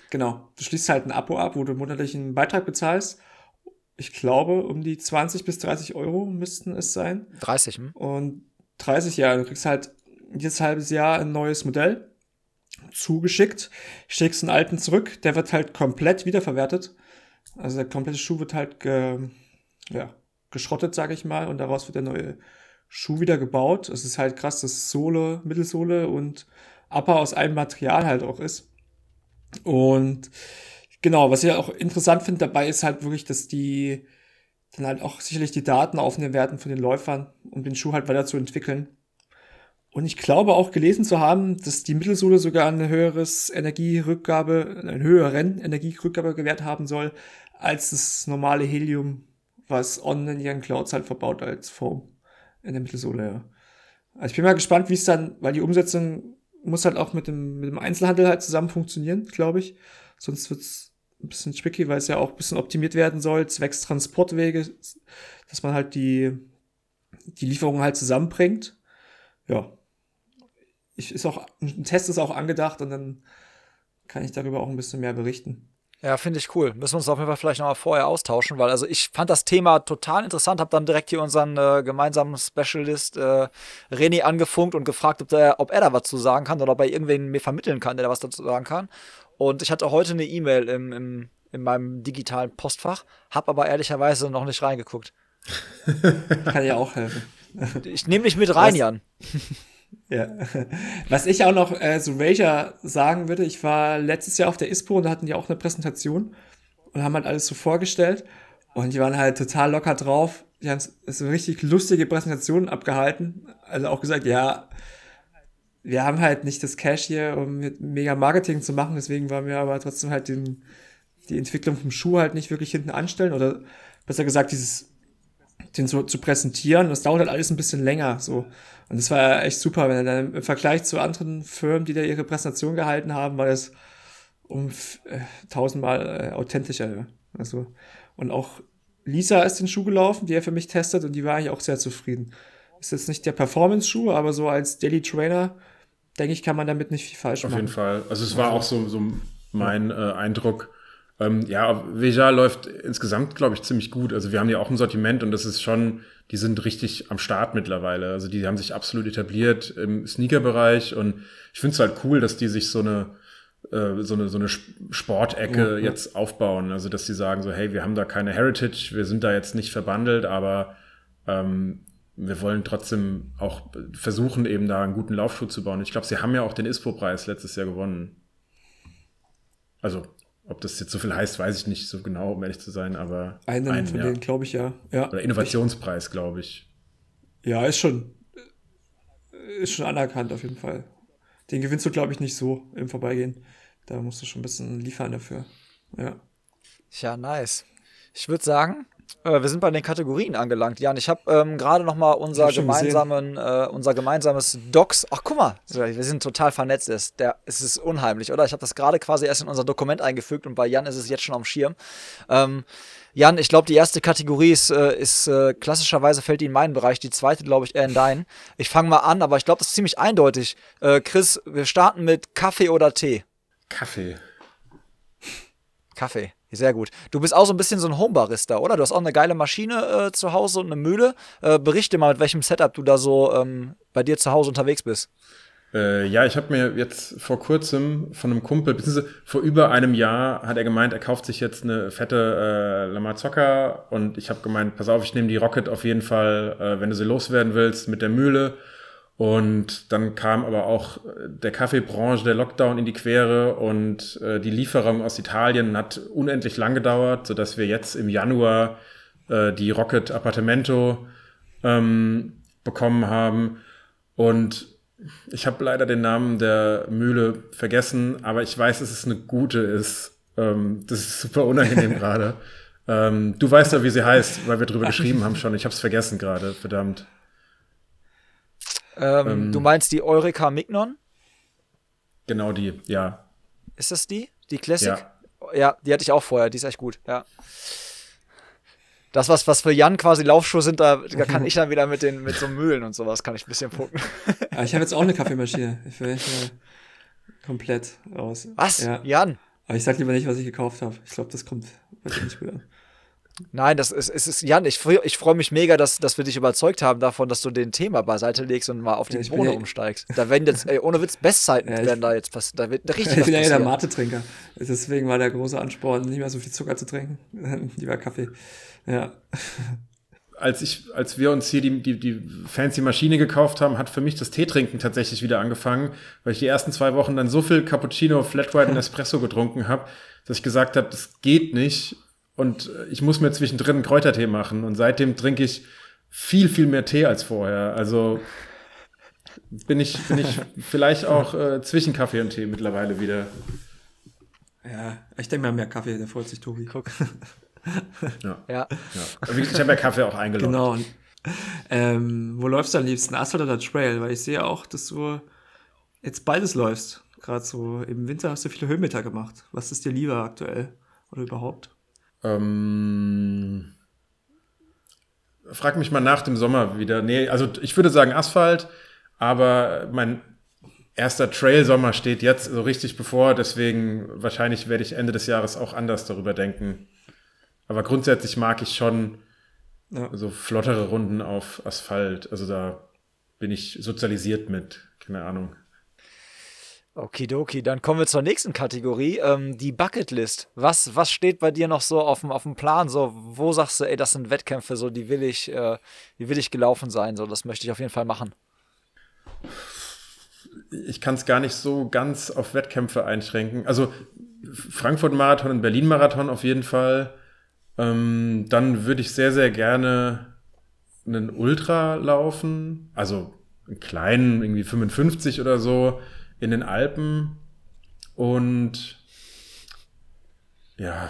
Genau. Du schließt halt ein Abo ab, wo du monatlich einen Beitrag bezahlst. Ich glaube, um die 20 bis 30 Euro müssten es sein. 30, hm? Und 30, ja. Du kriegst halt jedes halbes Jahr ein neues Modell zugeschickt, schickst einen alten zurück, der wird halt komplett wiederverwertet. Also der komplette Schuh wird halt ge, ja, geschrottet, sage ich mal, und daraus wird der neue Schuh wieder gebaut. Es ist halt krass, dass Sohle, Mittelsohle und Upper aus einem Material halt auch ist. Und genau, was ich auch interessant finde dabei ist halt wirklich, dass die dann halt auch sicherlich die Daten aufnehmen werden von den Läufern, um den Schuh halt weiter zu entwickeln. Und ich glaube auch gelesen zu haben, dass die Mittelsohle sogar ein höheres Energierückgabe, einen höheren Energierückgabewert haben soll, als das normale Helium, was On in ihren Clouds halt verbaut als Foam in der Mittelsohle, ja. Also ich bin mal gespannt, wie es dann, weil die Umsetzung muss halt auch mit dem, mit dem Einzelhandel halt zusammen funktionieren, glaube ich. Sonst wird's ein bisschen tricky, weil es ja auch ein bisschen optimiert werden soll, zwecks Transportwege, dass man halt die, die Lieferung halt zusammenbringt. Ja. Ich, ist auch, ein Test ist auch angedacht und dann kann ich darüber auch ein bisschen mehr berichten. Ja, finde ich cool. Müssen wir uns auf jeden Fall vielleicht nochmal vorher austauschen, weil also ich fand das Thema total interessant, habe dann direkt hier unseren äh, gemeinsamen Specialist äh, René angefunkt und gefragt, ob, der, ob er da was zu sagen kann oder ob er irgendwen mir vermitteln kann, der da was dazu sagen kann. Und ich hatte heute eine E-Mail im, im, in meinem digitalen Postfach, habe aber ehrlicherweise noch nicht reingeguckt. kann ja auch helfen. Ich nehme dich mit rein, was? Jan. Ja. Was ich auch noch äh, so Rager sagen würde, ich war letztes Jahr auf der ISPO und da hatten die auch eine Präsentation und haben halt alles so vorgestellt und die waren halt total locker drauf. Die haben so richtig lustige Präsentationen abgehalten. Also auch gesagt, ja, wir haben halt nicht das Cash hier, um mit mega Marketing zu machen, deswegen wollen wir aber trotzdem halt den, die Entwicklung vom Schuh halt nicht wirklich hinten anstellen oder besser gesagt, dieses den so zu präsentieren. Das dauert halt alles ein bisschen länger. So. Und das war echt super, wenn dann im Vergleich zu anderen Firmen, die da ihre Präsentation gehalten haben, war das um äh, tausendmal äh, authentischer. Ja. Also, und auch Lisa ist den Schuh gelaufen, die er für mich testet, und die war eigentlich auch sehr zufrieden. Ist jetzt nicht der Performance-Schuh, aber so als Daily Trainer, denke ich, kann man damit nicht viel falsch Auf machen. Auf jeden Fall. Also es war also, auch so, so mein äh, Eindruck, ähm, ja, Veja läuft insgesamt, glaube ich, ziemlich gut. Also wir haben ja auch ein Sortiment und das ist schon, die sind richtig am Start mittlerweile. Also die haben sich absolut etabliert im Sneaker-Bereich und ich finde es halt cool, dass die sich so eine äh, so eine, so eine Sportecke ja, jetzt aufbauen. Also, dass sie sagen so, hey, wir haben da keine Heritage, wir sind da jetzt nicht verbandelt, aber ähm, wir wollen trotzdem auch versuchen, eben da einen guten Laufschuh zu bauen. Ich glaube, sie haben ja auch den ISPO-Preis letztes Jahr gewonnen. Also ob das jetzt so viel heißt, weiß ich nicht so genau, um ehrlich zu sein, aber. Einen, einen von ja. denen, glaube ich, ja. ja. Oder Innovationspreis, glaube ich. Ja, ist schon, ist schon anerkannt auf jeden Fall. Den gewinnst du, glaube ich, nicht so im Vorbeigehen. Da musst du schon ein bisschen liefern dafür. Ja. Ja, nice. Ich würde sagen, Äh, wir sind bei den Kategorien angelangt, Jan. Ich habe ähm, gerade noch mal unser gemeinsamen, äh, unser gemeinsames Docs. Ach, guck mal, wir sind total vernetzt. Ist. Der, es ist unheimlich, oder? Ich habe das gerade quasi erst in unser Dokument eingefügt und bei Jan ist es jetzt schon am Schirm. Ähm, Jan, ich glaube, die erste Kategorie ist, äh, ist äh, klassischerweise fällt die in meinen Bereich, die zweite, glaube ich, eher in deinen. Ich fange mal an, aber ich glaube, das ist ziemlich eindeutig. Äh, Chris, wir starten mit Kaffee oder Tee? Kaffee. Kaffee. Sehr gut. Du bist auch so ein bisschen so ein Homebarista, oder? Du hast auch eine geile Maschine äh, zu Hause und eine Mühle. Äh, berichte mal, mit welchem Setup du da so ähm, bei dir zu Hause unterwegs bist. Äh, ja, ich habe mir jetzt vor kurzem von einem Kumpel, beziehungsweise vor über einem Jahr, hat er gemeint, er kauft sich jetzt eine fette äh, Lamazocca und ich habe gemeint, pass auf, ich nehme die Rocket auf jeden Fall, äh, wenn du sie loswerden willst, mit der Mühle. Und dann kam aber auch der Kaffeebranche, der Lockdown in die Quere und äh, die Lieferung aus Italien hat unendlich lang gedauert, sodass wir jetzt im Januar äh, die Rocket Appartamento ähm, bekommen haben. Und ich habe leider den Namen der Mühle vergessen, aber ich weiß, dass es eine gute ist. Ähm, das ist super unangenehm gerade. Ähm, du weißt ja, wie sie heißt, weil wir drüber geschrieben haben schon. Ich habe es vergessen gerade, verdammt. Ähm, ähm, du meinst die Eureka Mignon? Genau die, ja. Ist das die? Die Classic? Ja. ja, die hatte ich auch vorher, die ist echt gut, ja. Das, was, was für Jan quasi Laufschuhe sind, da, da kann ich dann wieder mit den mit so Mühlen und sowas, kann ich ein bisschen gucken. Ja, ich habe jetzt auch eine Kaffeemaschine. Ich will äh, komplett aus. Was? Ja. Jan? Aber ich sag lieber nicht, was ich gekauft habe. Ich glaube, das kommt nicht gut an. Nein, das ist, es ist, Jan, ich, ich freue mich mega, dass, dass wir dich überzeugt haben davon, dass du den Thema beiseite legst und mal auf die ja, Bohne ja, umsteigst. Da werden jetzt, ey, ohne Witz, Bestzeiten ja, werden da jetzt passieren. Da wird richtig Ich bin ja der Mate-Trinker. Deswegen war der große Ansporn, nicht mehr so viel Zucker zu trinken. Lieber Kaffee. Ja. Als ich, als wir uns hier die, die, die fancy Maschine gekauft haben, hat für mich das Teetrinken tatsächlich wieder angefangen, weil ich die ersten zwei Wochen dann so viel Cappuccino, Flat White und Espresso getrunken habe, dass ich gesagt habe, das geht nicht und ich muss mir zwischendrin einen Kräutertee machen. Und seitdem trinke ich viel, viel mehr Tee als vorher. Also bin ich, bin ich vielleicht auch äh, zwischen Kaffee und Tee mittlerweile wieder. Ja, ich denke mal mehr Kaffee, der freut sich Tobi. Guck. ja. ja. ja. Ich habe ja Kaffee auch eingeladen. Genau. Ähm, wo läufst du am liebsten? Asphalt oder Trail? Weil ich sehe auch, dass du jetzt beides läufst. Gerade so im Winter hast du viele Höhenmeter gemacht. Was ist dir lieber aktuell? Oder überhaupt? Ähm, frag mich mal nach dem Sommer wieder. Nee, also ich würde sagen Asphalt, aber mein erster Trail-Sommer steht jetzt so richtig bevor, deswegen wahrscheinlich werde ich Ende des Jahres auch anders darüber denken. Aber grundsätzlich mag ich schon ja. so flottere Runden auf Asphalt. Also da bin ich sozialisiert mit, keine Ahnung. Okidoki, dann kommen wir zur nächsten Kategorie, ähm, die Bucketlist. Was, was steht bei dir noch so auf dem, auf dem Plan? So, wo sagst du, ey, das sind Wettkämpfe, so die will ich, äh, die will ich gelaufen sein, so das möchte ich auf jeden Fall machen. Ich kann es gar nicht so ganz auf Wettkämpfe einschränken. Also Frankfurt-Marathon und Berlin-Marathon auf jeden Fall. Ähm, dann würde ich sehr, sehr gerne einen Ultra laufen, also einen kleinen, irgendwie 55 oder so in den Alpen und ja,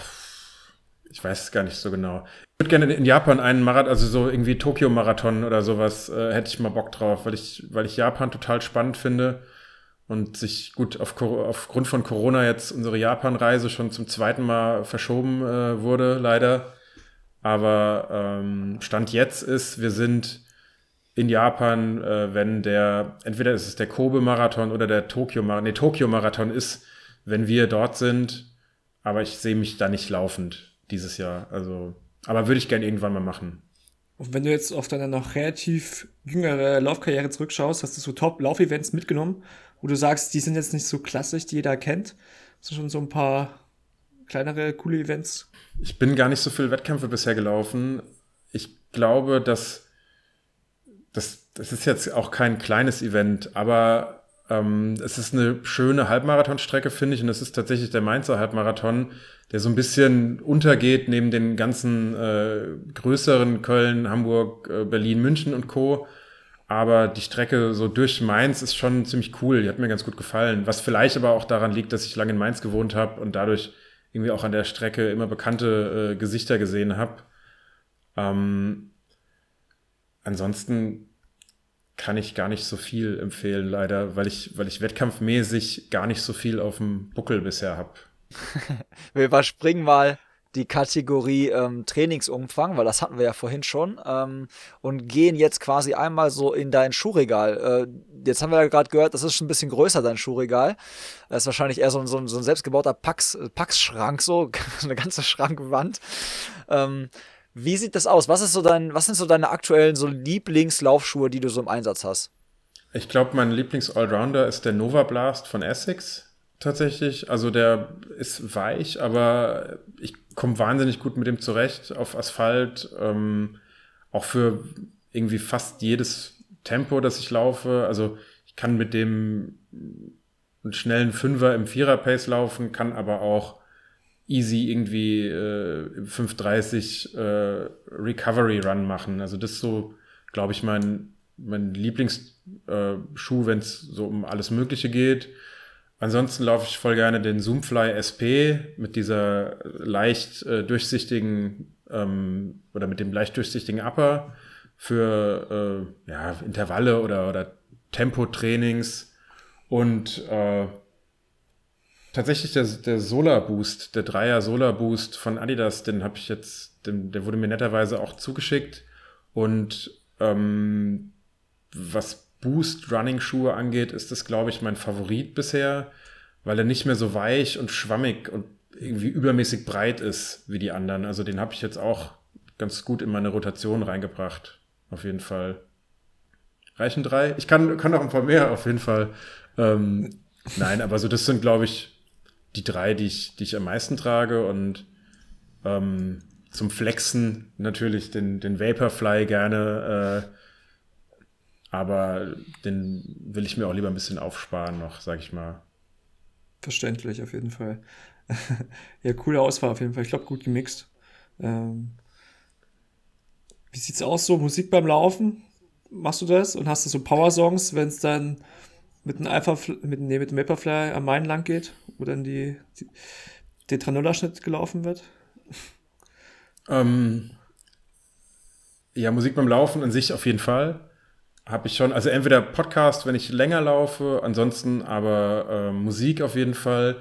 ich weiß es gar nicht so genau. Ich würde gerne in Japan einen Marathon, also so irgendwie Tokio-Marathon oder sowas, äh, hätte ich mal Bock drauf, weil ich, weil ich Japan total spannend finde und sich gut auf, aufgrund von Corona jetzt unsere Japan-Reise schon zum zweiten Mal verschoben äh, wurde, leider. Aber ähm, Stand jetzt ist, wir sind in Japan, äh, wenn der, entweder ist es der Kobe-Marathon oder der Tokio-Marathon, nee, Tokio-Marathon ist, wenn wir dort sind, aber ich sehe mich da nicht laufend dieses Jahr. Also, aber würde ich gerne irgendwann mal machen. Und wenn du jetzt auf deine noch relativ jüngere Laufkarriere zurückschaust, hast du so Top-Lauf-Events mitgenommen, wo du sagst, die sind jetzt nicht so klassisch, die jeder kennt. Hast du schon so ein paar kleinere, coole Events? Ich bin gar nicht so viel Wettkämpfe bisher gelaufen. Ich glaube, dass das, das ist jetzt auch kein kleines Event, aber ähm, es ist eine schöne Halbmarathonstrecke, finde ich, und es ist tatsächlich der Mainzer Halbmarathon, der so ein bisschen untergeht neben den ganzen äh, größeren Köln, Hamburg, äh, Berlin, München und Co. Aber die Strecke so durch Mainz ist schon ziemlich cool. Die hat mir ganz gut gefallen. Was vielleicht aber auch daran liegt, dass ich lange in Mainz gewohnt habe und dadurch irgendwie auch an der Strecke immer bekannte äh, Gesichter gesehen habe. Ähm, ansonsten kann ich gar nicht so viel empfehlen, leider, weil ich, weil ich wettkampfmäßig gar nicht so viel auf dem Buckel bisher habe. Wir überspringen mal die Kategorie ähm, Trainingsumfang, weil das hatten wir ja vorhin schon, ähm, und gehen jetzt quasi einmal so in dein Schuhregal. Äh, jetzt haben wir ja gerade gehört, das ist schon ein bisschen größer, dein Schuhregal. Das ist wahrscheinlich eher so, so, so ein selbstgebauter Pax, Pax-Schrank, so eine ganze Schrankwand. Ähm, wie sieht das aus? Was, ist so dein, was sind so deine aktuellen so Lieblingslaufschuhe, die du so im Einsatz hast? Ich glaube, mein Lieblings-Allrounder ist der Nova Blast von Essex tatsächlich. Also der ist weich, aber ich komme wahnsinnig gut mit dem zurecht auf Asphalt. Ähm, auch für irgendwie fast jedes Tempo, das ich laufe. Also ich kann mit dem einen schnellen Fünfer im Vierer-Pace laufen, kann aber auch easy irgendwie äh, 530 äh, Recovery Run machen. Also das ist so, glaube ich, mein, mein Lieblingsschuh, äh, wenn es so um alles Mögliche geht. Ansonsten laufe ich voll gerne den Zoomfly SP mit dieser leicht äh, durchsichtigen ähm, oder mit dem leicht durchsichtigen Upper für äh, ja, Intervalle oder, oder Tempotrainings und äh, tatsächlich der, der Solar Boost, der Dreier Solar Boost von Adidas, den habe ich jetzt, den, der wurde mir netterweise auch zugeschickt und ähm, was Boost Running Schuhe angeht, ist das, glaube ich, mein Favorit bisher, weil er nicht mehr so weich und schwammig und irgendwie übermäßig breit ist wie die anderen. Also den habe ich jetzt auch ganz gut in meine Rotation reingebracht. Auf jeden Fall. Reichen drei? Ich kann, kann noch ein paar mehr, auf jeden Fall. Ähm, nein, aber so das sind, glaube ich, die drei, die ich, die ich am meisten trage und ähm, zum Flexen natürlich den, den Vaporfly gerne äh, aber den will ich mir auch lieber ein bisschen aufsparen noch, sag ich mal. Verständlich, auf jeden Fall. ja, coole Auswahl auf jeden Fall. Ich glaube, gut gemixt. Ähm, wie sieht's aus so? Musik beim Laufen? Machst du das? Und hast du so Power-Songs, wenn es dann mit dem Alpha, mit, nee, mit dem Vaporfly am Main lang geht, wo dann die, die der Tranola-Schnitt gelaufen wird? Ähm, ja, Musik beim Laufen an sich auf jeden Fall habe ich schon, also entweder Podcast, wenn ich länger laufe, ansonsten aber äh, Musik auf jeden Fall.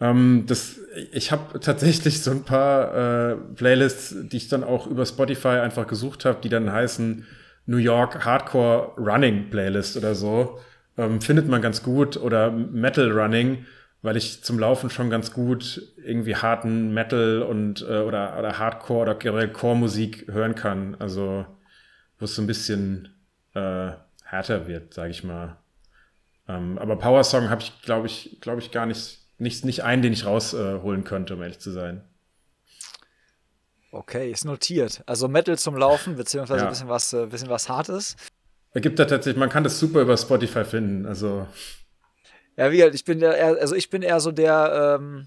Ähm, das, ich habe tatsächlich so ein paar äh, Playlists, die ich dann auch über Spotify einfach gesucht habe, die dann heißen New York Hardcore Running Playlist oder so. Ähm, findet man ganz gut oder Metal Running, weil ich zum Laufen schon ganz gut irgendwie harten Metal und äh, oder, oder Hardcore oder generell Core-Musik hören kann. Also wo es so ein bisschen äh, härter wird, sage ich mal. Ähm, aber Power Song habe ich, glaube ich, glaube ich, gar nicht, nicht, nicht einen, den ich rausholen äh, könnte, um ehrlich zu sein. Okay, ist notiert. Also Metal zum Laufen, beziehungsweise ja. ein bisschen was, äh, bisschen was Hartes. Es gibt da tatsächlich, man kann das super über Spotify finden. Also. Ja, wie halt, ich bin eher, also ich bin eher so der, ähm,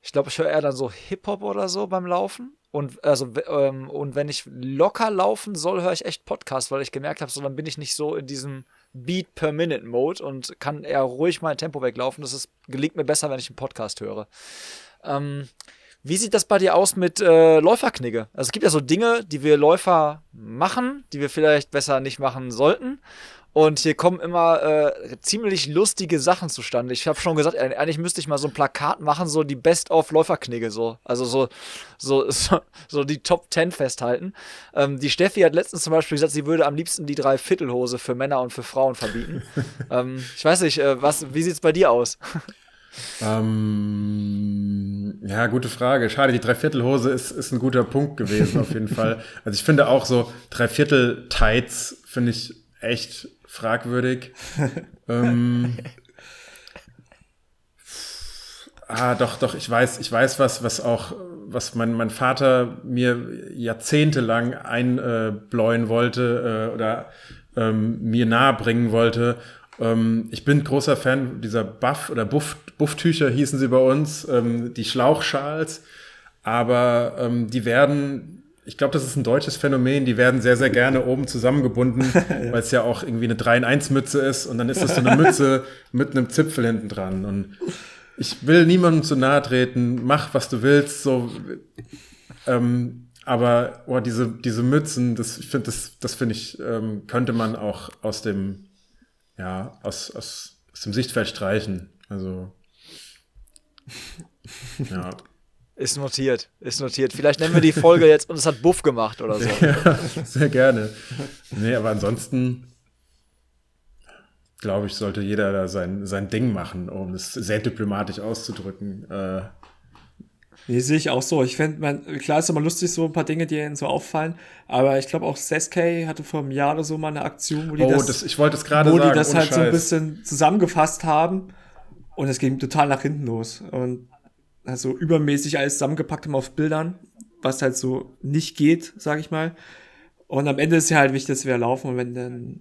ich glaube, ich höre eher dann so Hip-Hop oder so beim Laufen. Und, also, ähm, und wenn ich locker laufen soll, höre ich echt Podcast, weil ich gemerkt habe, so dann bin ich nicht so in diesem Beat per Minute Mode und kann eher ruhig mein Tempo weglaufen. Das ist, gelingt mir besser, wenn ich einen Podcast höre. Ähm, wie sieht das bei dir aus mit äh, Läuferknigge? Also es gibt ja so Dinge, die wir Läufer machen, die wir vielleicht besser nicht machen sollten. Und hier kommen immer äh, ziemlich lustige Sachen zustande. Ich habe schon gesagt, eigentlich müsste ich mal so ein Plakat machen, so die Best-of-Läuferknigge, so. Also so, so, so, so, die Top 10 festhalten. Ähm, die Steffi hat letztens zum Beispiel gesagt, sie würde am liebsten die drei Viertelhose für Männer und für Frauen verbieten. ähm, ich weiß nicht, äh, was, wie sieht's bei dir aus? Ähm, ja, gute Frage. Schade, die Dreiviertelhose ist, ist ein guter Punkt gewesen, auf jeden Fall. Also ich finde auch so Dreiviertel-Tights finde ich echt fragwürdig. ähm, ah, doch, doch, ich weiß, ich weiß was, was auch, was mein, mein Vater mir jahrzehntelang einbläuen wollte äh, oder ähm, mir nahebringen wollte. Ähm, ich bin großer Fan dieser Buff- oder Buff, Bufftücher hießen sie bei uns, ähm, die Schlauchschals. Aber ähm, die werden ich glaube, das ist ein deutsches Phänomen. Die werden sehr, sehr gerne oben zusammengebunden, ja. weil es ja auch irgendwie eine 3 in 1 Mütze ist und dann ist das so eine Mütze mit einem Zipfel hinten dran. Und ich will niemandem zu nahe treten, mach, was du willst. So, ähm, aber oh, diese, diese Mützen, das, ich finde, das, das finde ich, ähm, könnte man auch aus dem, ja, aus, aus, aus dem Sichtfeld streichen. Also, ja. Ist notiert, ist notiert. Vielleicht nennen wir die Folge jetzt und es hat Buff gemacht oder so. ja, sehr gerne. Nee, aber ansonsten glaube ich, sollte jeder da sein, sein Ding machen, um es sehr diplomatisch auszudrücken. Äh, Nee, sehe ich auch so. Ich finde, klar ist immer lustig, so ein paar Dinge, die ihnen so auffallen, aber ich glaube auch Sasuke hatte vor einem Jahr oder so mal eine Aktion, wo die oh, das, das ich wollte es gerade sagen, wo die das halt Scheiß. so ein bisschen zusammengefasst haben und es ging total nach hinten los und also übermäßig alles zusammengepackt haben auf Bildern, was halt so nicht geht, sag ich mal. Und am Ende ist ja halt wichtig, dass wir laufen und wenn dann,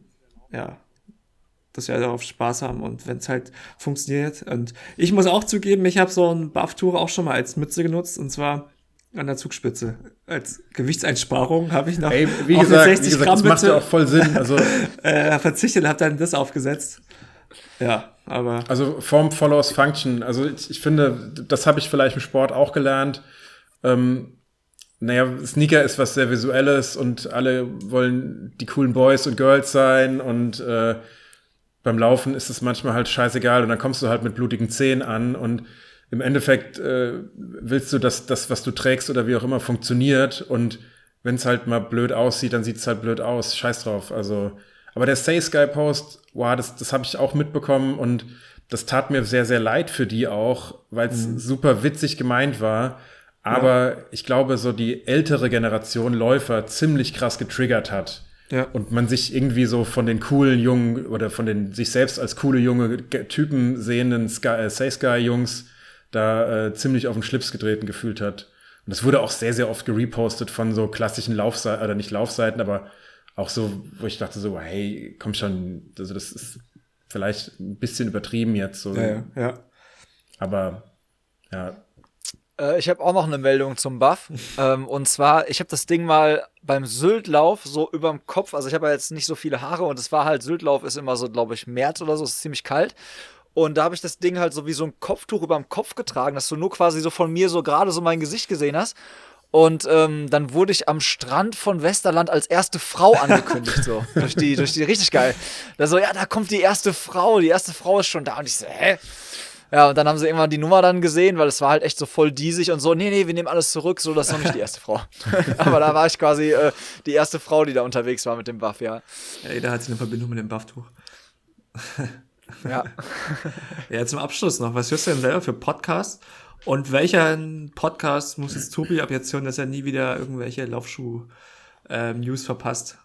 ja, dass wir darauf Spaß haben und wenn es halt funktioniert. Und ich muss auch zugeben, ich habe so ein Buff-Tour auch schon mal als Mütze genutzt und zwar an der Zugspitze. Als Gewichtseinsparung habe ich noch Ey, wie gesagt, 60 wie gesagt, Gramm das macht ja auch voll Sinn. Also äh, verzichtet, habe dann das aufgesetzt. Ja, aber also Form follows Function. Also ich, ich finde, das habe ich vielleicht im Sport auch gelernt. Ähm, naja, Sneaker ist was sehr Visuelles und alle wollen die coolen Boys und Girls sein und äh, beim Laufen ist es manchmal halt scheißegal und dann kommst du halt mit blutigen Zehen an und im Endeffekt äh, willst du, dass das, was du trägst oder wie auch immer, funktioniert und wenn es halt mal blöd aussieht, dann sieht es halt blöd aus. Scheiß drauf. Also, aber der Say Sky Post, wow, das, das habe ich auch mitbekommen und das tat mir sehr, sehr leid für die auch, weil es mhm. super witzig gemeint war. Aber ja. ich glaube, so die ältere Generation Läufer ziemlich krass getriggert hat. Ja. Und man sich irgendwie so von den coolen Jungen oder von den sich selbst als coole junge Typen sehenden Sky, äh, Say Sky Jungs da äh, ziemlich auf den Schlips getreten gefühlt hat. Und das wurde auch sehr, sehr oft gerepostet von so klassischen Laufseiten, oder nicht Laufseiten, aber auch so, wo ich dachte so, hey, komm schon, also das ist vielleicht ein bisschen übertrieben jetzt so. Ja. ja. Aber ja, äh, ich habe auch noch eine Meldung zum Buff. ähm, und zwar, ich habe das Ding mal beim Syltlauf so überm Kopf, also ich habe ja jetzt nicht so viele Haare und es war halt, Syltlauf ist immer so, glaube ich, März oder so, ist ziemlich kalt. Und da habe ich das Ding halt so wie so ein Kopftuch überm Kopf getragen, dass du nur quasi so von mir so gerade so mein Gesicht gesehen hast. Und ähm, dann wurde ich am Strand von Westerland als erste Frau angekündigt, so. durch die, durch die, richtig geil. Da so, ja, da kommt die erste Frau, die erste Frau ist schon da. Und ich so, hä? Ja, und dann haben sie irgendwann die Nummer dann gesehen, weil es war halt echt so voll diesig und so, nee, nee, wir nehmen alles zurück, so, das ist noch nicht die erste Frau. Aber da war ich quasi äh, die erste Frau, die da unterwegs war mit dem Buff, ja. Ey, da hat sie eine Verbindung mit dem Bufftuch. ja. ja, zum Abschluss noch, was hörst du denn selber für Podcasts? Und welchen Podcast muss jetzt Tobi ab jetzt hören, dass er nie wieder irgendwelche Laufschuh-News ähm, verpasst?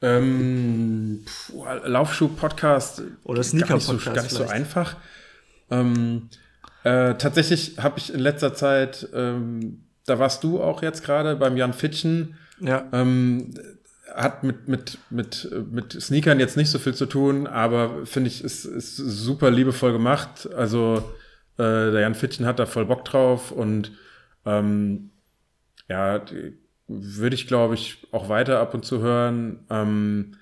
Ähm, Laufschuh-Podcast. Oder Sneaker-Podcast. Gar nicht so, gar nicht so einfach. Ähm, äh, tatsächlich habe ich in letzter Zeit, ähm, da warst du auch jetzt gerade beim Jan Fitschen. Ja. Ähm, hat mit, mit, mit, mit Sneakern jetzt nicht so viel zu tun, aber finde ich, ist, ist super liebevoll gemacht. Also äh, der Jan Fitschen hat da voll Bock drauf und ähm, ja, würde ich, glaube ich, auch weiter ab und zu hören. Ähm,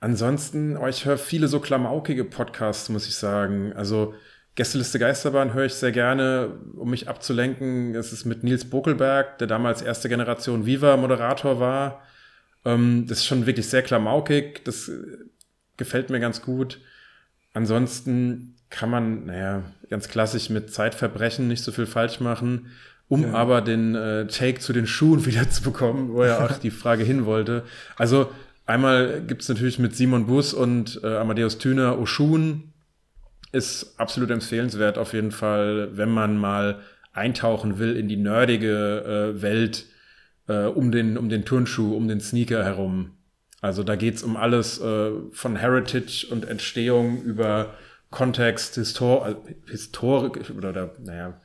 ansonsten, oh, ich höre viele so klamaukige Podcasts, muss ich sagen. Also Gästeliste Geisterbahn höre ich sehr gerne, um mich abzulenken. Es ist mit Nils Bokelberg, der damals erste Generation Viva-Moderator war. Ähm, das ist schon wirklich sehr klamaukig. Das äh, gefällt mir ganz gut. Ansonsten kann man, naja, ganz klassisch mit Zeitverbrechen nicht so viel falsch machen, um ja. aber den äh, Take zu den Schuhen wieder zu bekommen, wo er auch die Frage hin wollte. Also einmal gibt's natürlich mit Simon Bus und äh, Amadeus Thüner Oshun ist absolut empfehlenswert auf jeden Fall, wenn man mal eintauchen will in die nerdige äh, Welt äh, um, den, um den Turnschuh, um den Sneaker herum. Also da geht's um alles äh, von Heritage und Entstehung über Kontext, Histor äh, Historik oder, oder naja,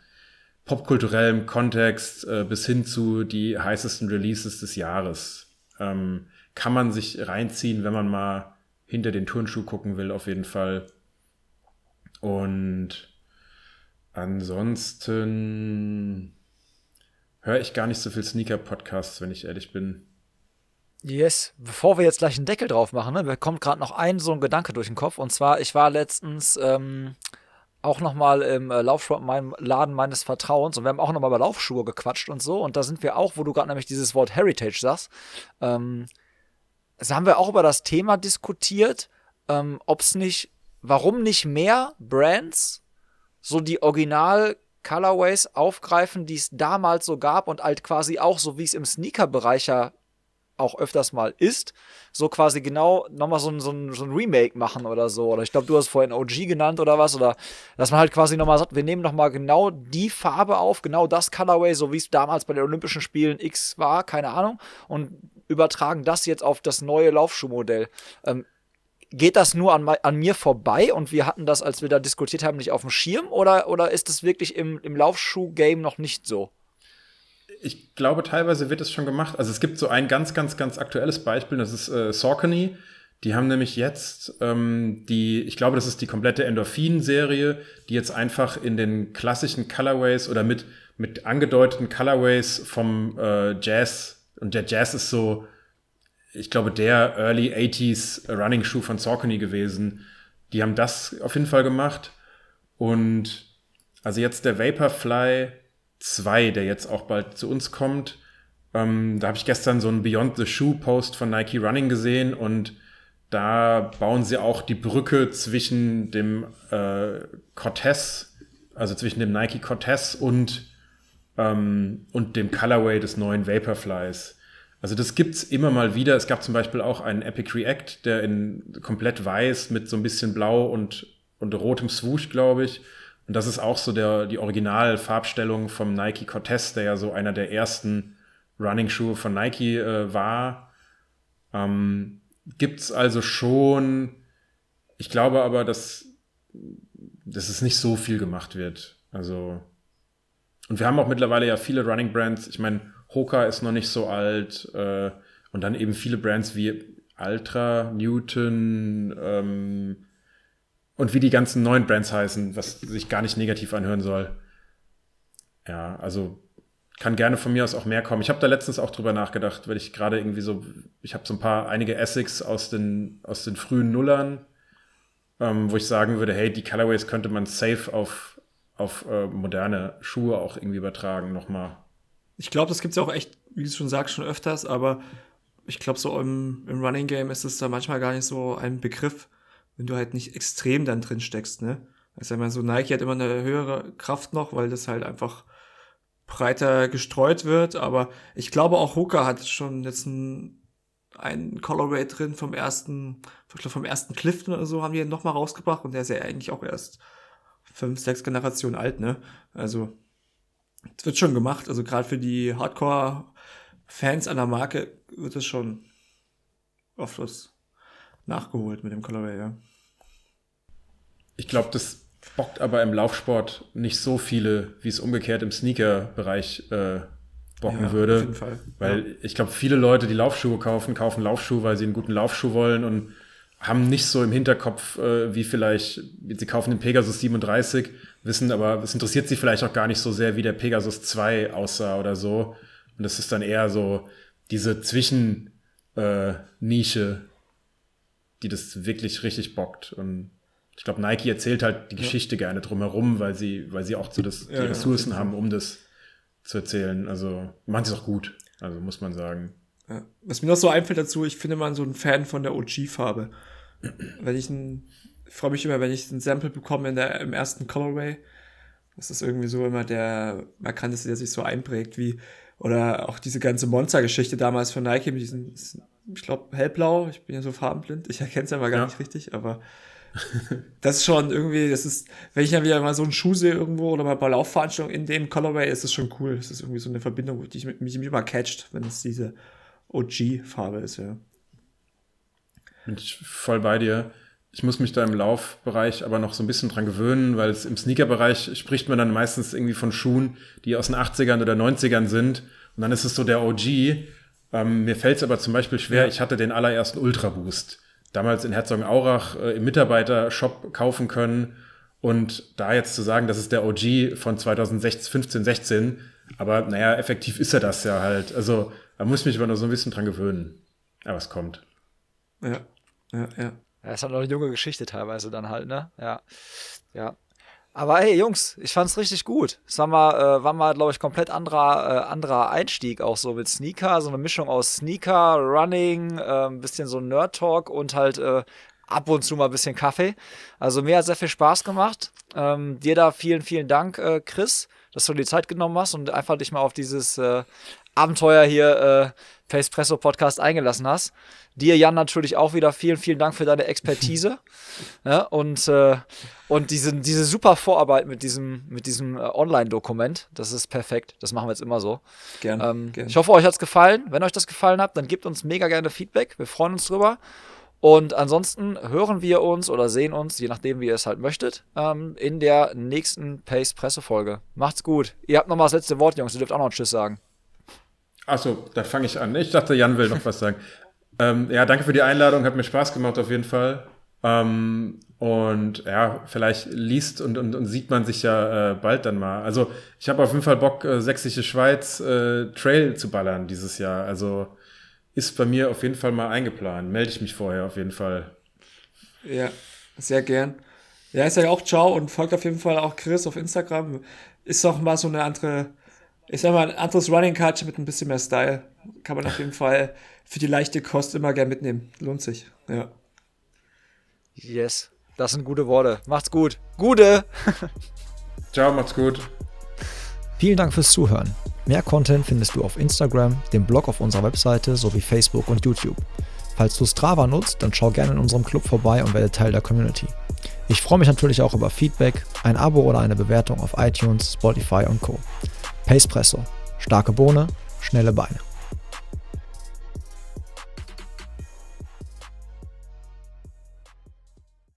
popkulturellem Kontext äh, bis hin zu die heißesten Releases des Jahres. Ähm, kann man sich reinziehen, wenn man mal hinter den Turnschuh gucken will, auf jeden Fall. Und ansonsten höre ich gar nicht so viel Sneaker-Podcasts, wenn ich ehrlich bin. Yes, bevor wir jetzt gleich einen Deckel drauf machen, ne, mir kommt gerade noch ein so ein Gedanke durch den Kopf. Und zwar, ich war letztens ähm, auch nochmal im äh, Laufsport meinem Laden meines Vertrauens und wir haben auch nochmal über Laufschuhe gequatscht und so. Und da sind wir auch, wo du gerade nämlich dieses Wort Heritage sagst, ähm, da haben wir auch über das Thema diskutiert, ähm, ob es nicht, warum nicht mehr Brands so die Original Colorways aufgreifen, die es damals so gab und halt quasi auch so wie es im Sneaker-Bereich ja auch öfters mal ist, so quasi genau nochmal so ein, so, so ein Remake machen oder so. Oder ich glaube, du hast vorhin OG genannt oder was. Oder dass man halt quasi nochmal sagt, wir nehmen nochmal genau die Farbe auf, genau das Colorway, so wie es damals bei den Olympischen Spielen X war, keine Ahnung, und übertragen das jetzt auf das neue Laufschuhmodell. Ähm, geht das nur an, an, mir vorbei und wir hatten das, als wir da diskutiert haben, nicht auf dem Schirm oder, oder ist es wirklich im, im Laufschuh-Game noch nicht so? Ich glaube, teilweise wird es schon gemacht. Also es gibt so ein ganz, ganz, ganz aktuelles Beispiel, das ist äh, Saucony. Die haben nämlich jetzt ähm, die, ich glaube, das ist die komplette Endorphin-Serie, die jetzt einfach in den klassischen Colorways oder mit, mit angedeuteten Colorways vom äh, Jazz, und der Jazz ist so, ich glaube, der Early 80s Running Shoe von Saucony gewesen. Die haben das auf jeden Fall gemacht. Und also jetzt der Vaporfly 2, der jetzt auch bald zu uns kommt. Ähm, da habe ich gestern so einen Beyond the Shoe Post von Nike Running gesehen und da bauen sie auch die Brücke zwischen dem äh, Cortez, also zwischen dem Nike Cortez und, ähm, und dem Colorway des neuen Vaporflies. Also das gibt's immer mal wieder. Es gab zum Beispiel auch einen Epic React, der in komplett weiß mit so ein bisschen blau und, und rotem Swoosh, glaube ich. Und das ist auch so der, die Originalfarbstellung vom Nike Cortez, der ja so einer der ersten Running-Schuhe von Nike äh, war. Ähm, gibt's also schon. Ich glaube aber, dass, dass es nicht so viel gemacht wird. Also, und wir haben auch mittlerweile ja viele Running Brands. Ich meine, Hoka ist noch nicht so alt. Äh, und dann eben viele Brands wie Ultra, Newton ähm, und wie die ganzen neuen Brands heißen, was sich gar nicht negativ anhören soll. Ja, also kann gerne von mir aus auch mehr kommen. Ich habe da letztens auch drüber nachgedacht, weil ich gerade irgendwie so, ich habe so ein paar, einige Essex aus den, aus den frühen Nullern, ähm, wo ich sagen würde, hey, die Colorways könnte man safe auf, auf äh, moderne Schuhe auch irgendwie übertragen nochmal. Ich glaube, das gibt es ja auch echt, wie du schon sagst, schon öfters, aber ich glaube, so im, im Running Game ist es da manchmal gar nicht so ein Begriff, wenn du halt nicht extrem dann drin steckst, ne? Also ich meine, so Nike hat immer eine höhere Kraft noch, weil das halt einfach breiter gestreut wird, aber ich glaube auch Hoka hat schon jetzt ein, ein Colorway drin vom ersten, ich glaube vom ersten Clifton oder so haben die noch mal rausgebracht und der ist ja eigentlich auch erst fünf, sechs Generationen alt, ne? Also es wird schon gemacht. Also gerade für die Hardcore-Fans einer Marke wird es schon oft was nachgeholt mit dem Colorway, ja. Ich glaube, das bockt aber im Laufsport nicht so viele, wie es umgekehrt im Sneaker-Bereich äh, bocken ja, würde. Auf jeden Fall. Weil ja. ich glaube, viele Leute, die Laufschuhe kaufen, kaufen Laufschuhe, weil sie einen guten Laufschuh wollen und haben nicht so im Hinterkopf, äh, wie vielleicht, sie kaufen den Pegasus 37, wissen aber, es interessiert sie vielleicht auch gar nicht so sehr, wie der Pegasus 2 aussah oder so. Und das ist dann eher so diese Zwischennische, äh, die das wirklich richtig bockt. Und ich glaube, Nike erzählt halt die ja. Geschichte gerne drumherum, weil sie, weil sie auch so das, die ja, Ressourcen ja, haben, um das zu erzählen. Also machen sie es auch gut, also muss man sagen. Was mir noch so einfällt dazu, ich finde man so ein Fan von der OG-Farbe wenn ich ein, freue mich immer, wenn ich ein Sample bekomme in der, im ersten Colorway. Das ist irgendwie so immer der markanteste, der sich so einprägt, wie, oder auch diese ganze Monster-Geschichte damals von Nike mit diesen, ich glaube, hellblau, ich bin ja so farbenblind, ich erkenne es ja mal gar ja. nicht richtig, aber das ist schon irgendwie, das ist, wenn ich dann wieder mal so einen Schuh sehe irgendwo oder mal bei Laufveranstaltungen in dem Colorway, ist es schon cool. Das ist irgendwie so eine Verbindung, die mich, mich immer catcht, wenn es diese OG-Farbe ist, ja. Bin ich voll bei dir. Ich muss mich da im Laufbereich aber noch so ein bisschen dran gewöhnen, weil es im Sneakerbereich spricht man dann meistens irgendwie von Schuhen, die aus den 80ern oder 90ern sind. Und dann ist es so der OG. Ähm, mir fällt es aber zum Beispiel schwer, ja. ich hatte den allerersten Ultra Boost. Damals in Herzogenaurach äh, im Mitarbeitershop kaufen können. Und da jetzt zu sagen, das ist der OG von 2016, 15, 16, aber naja, effektiv ist er das ja halt. Also da muss ich mich aber noch so ein bisschen dran gewöhnen. Aber es kommt. Ja, ja, ja. Ja, ist halt noch eine junge Geschichte teilweise dann halt, ne? Ja. Ja. Aber hey, Jungs, ich fand's richtig gut. Es war mal, äh, war mal glaube ich, komplett anderer, äh, anderer Einstieg auch so mit Sneaker. So eine Mischung aus Sneaker, Running, äh, ein bisschen so Nerd-Talk und halt äh, ab und zu mal ein bisschen Kaffee. Also mir hat sehr viel Spaß gemacht. Ähm, dir da vielen, vielen Dank, äh, Chris, dass du dir die Zeit genommen hast und einfach dich mal auf dieses äh, Abenteuer hier äh, Pacepresso Podcast eingelassen hast. Dir, Jan, natürlich auch wieder vielen, vielen Dank für deine Expertise ja, und, äh, und diese, diese super Vorarbeit mit diesem, mit diesem äh, Online-Dokument. Das ist perfekt. Das machen wir jetzt immer so. Gerne. Ähm, gern. Ich hoffe, euch hat es gefallen. Wenn euch das gefallen hat, dann gebt uns mega gerne Feedback. Wir freuen uns drüber. Und ansonsten hören wir uns oder sehen uns, je nachdem, wie ihr es halt möchtet, ähm, in der nächsten Pace-Pressefolge. Macht's gut. Ihr habt nochmal das letzte Wort, Jungs. Ihr dürft auch noch einen Tschüss sagen. Achso, dann fange ich an. Ich dachte, Jan will noch was sagen. ähm, ja, danke für die Einladung, hat mir Spaß gemacht auf jeden Fall. Ähm, und ja, vielleicht liest und, und, und sieht man sich ja äh, bald dann mal. Also ich habe auf jeden Fall Bock, äh, Sächsische Schweiz äh, Trail zu ballern dieses Jahr. Also ist bei mir auf jeden Fall mal eingeplant. Melde ich mich vorher auf jeden Fall. Ja, sehr gern. Ja, ich sage auch ciao und folgt auf jeden Fall auch Chris auf Instagram. Ist auch mal so eine andere, ich sag mal, ein anderes Running Culture mit ein bisschen mehr Style. Kann man auf jeden Fall für die leichte Kost immer gern mitnehmen. Lohnt sich. Ja. Yes, das sind gute Worte. Macht's gut. Gute! Ciao, macht's gut. Vielen Dank fürs Zuhören. Mehr Content findest du auf Instagram, dem Blog auf unserer Webseite sowie Facebook und YouTube. Falls du Strava nutzt, dann schau gerne in unserem Club vorbei und werde Teil der Community. Ich freue mich natürlich auch über Feedback, ein Abo oder eine Bewertung auf iTunes, Spotify und Co. Pacepresso. Starke Bohne, schnelle Beine.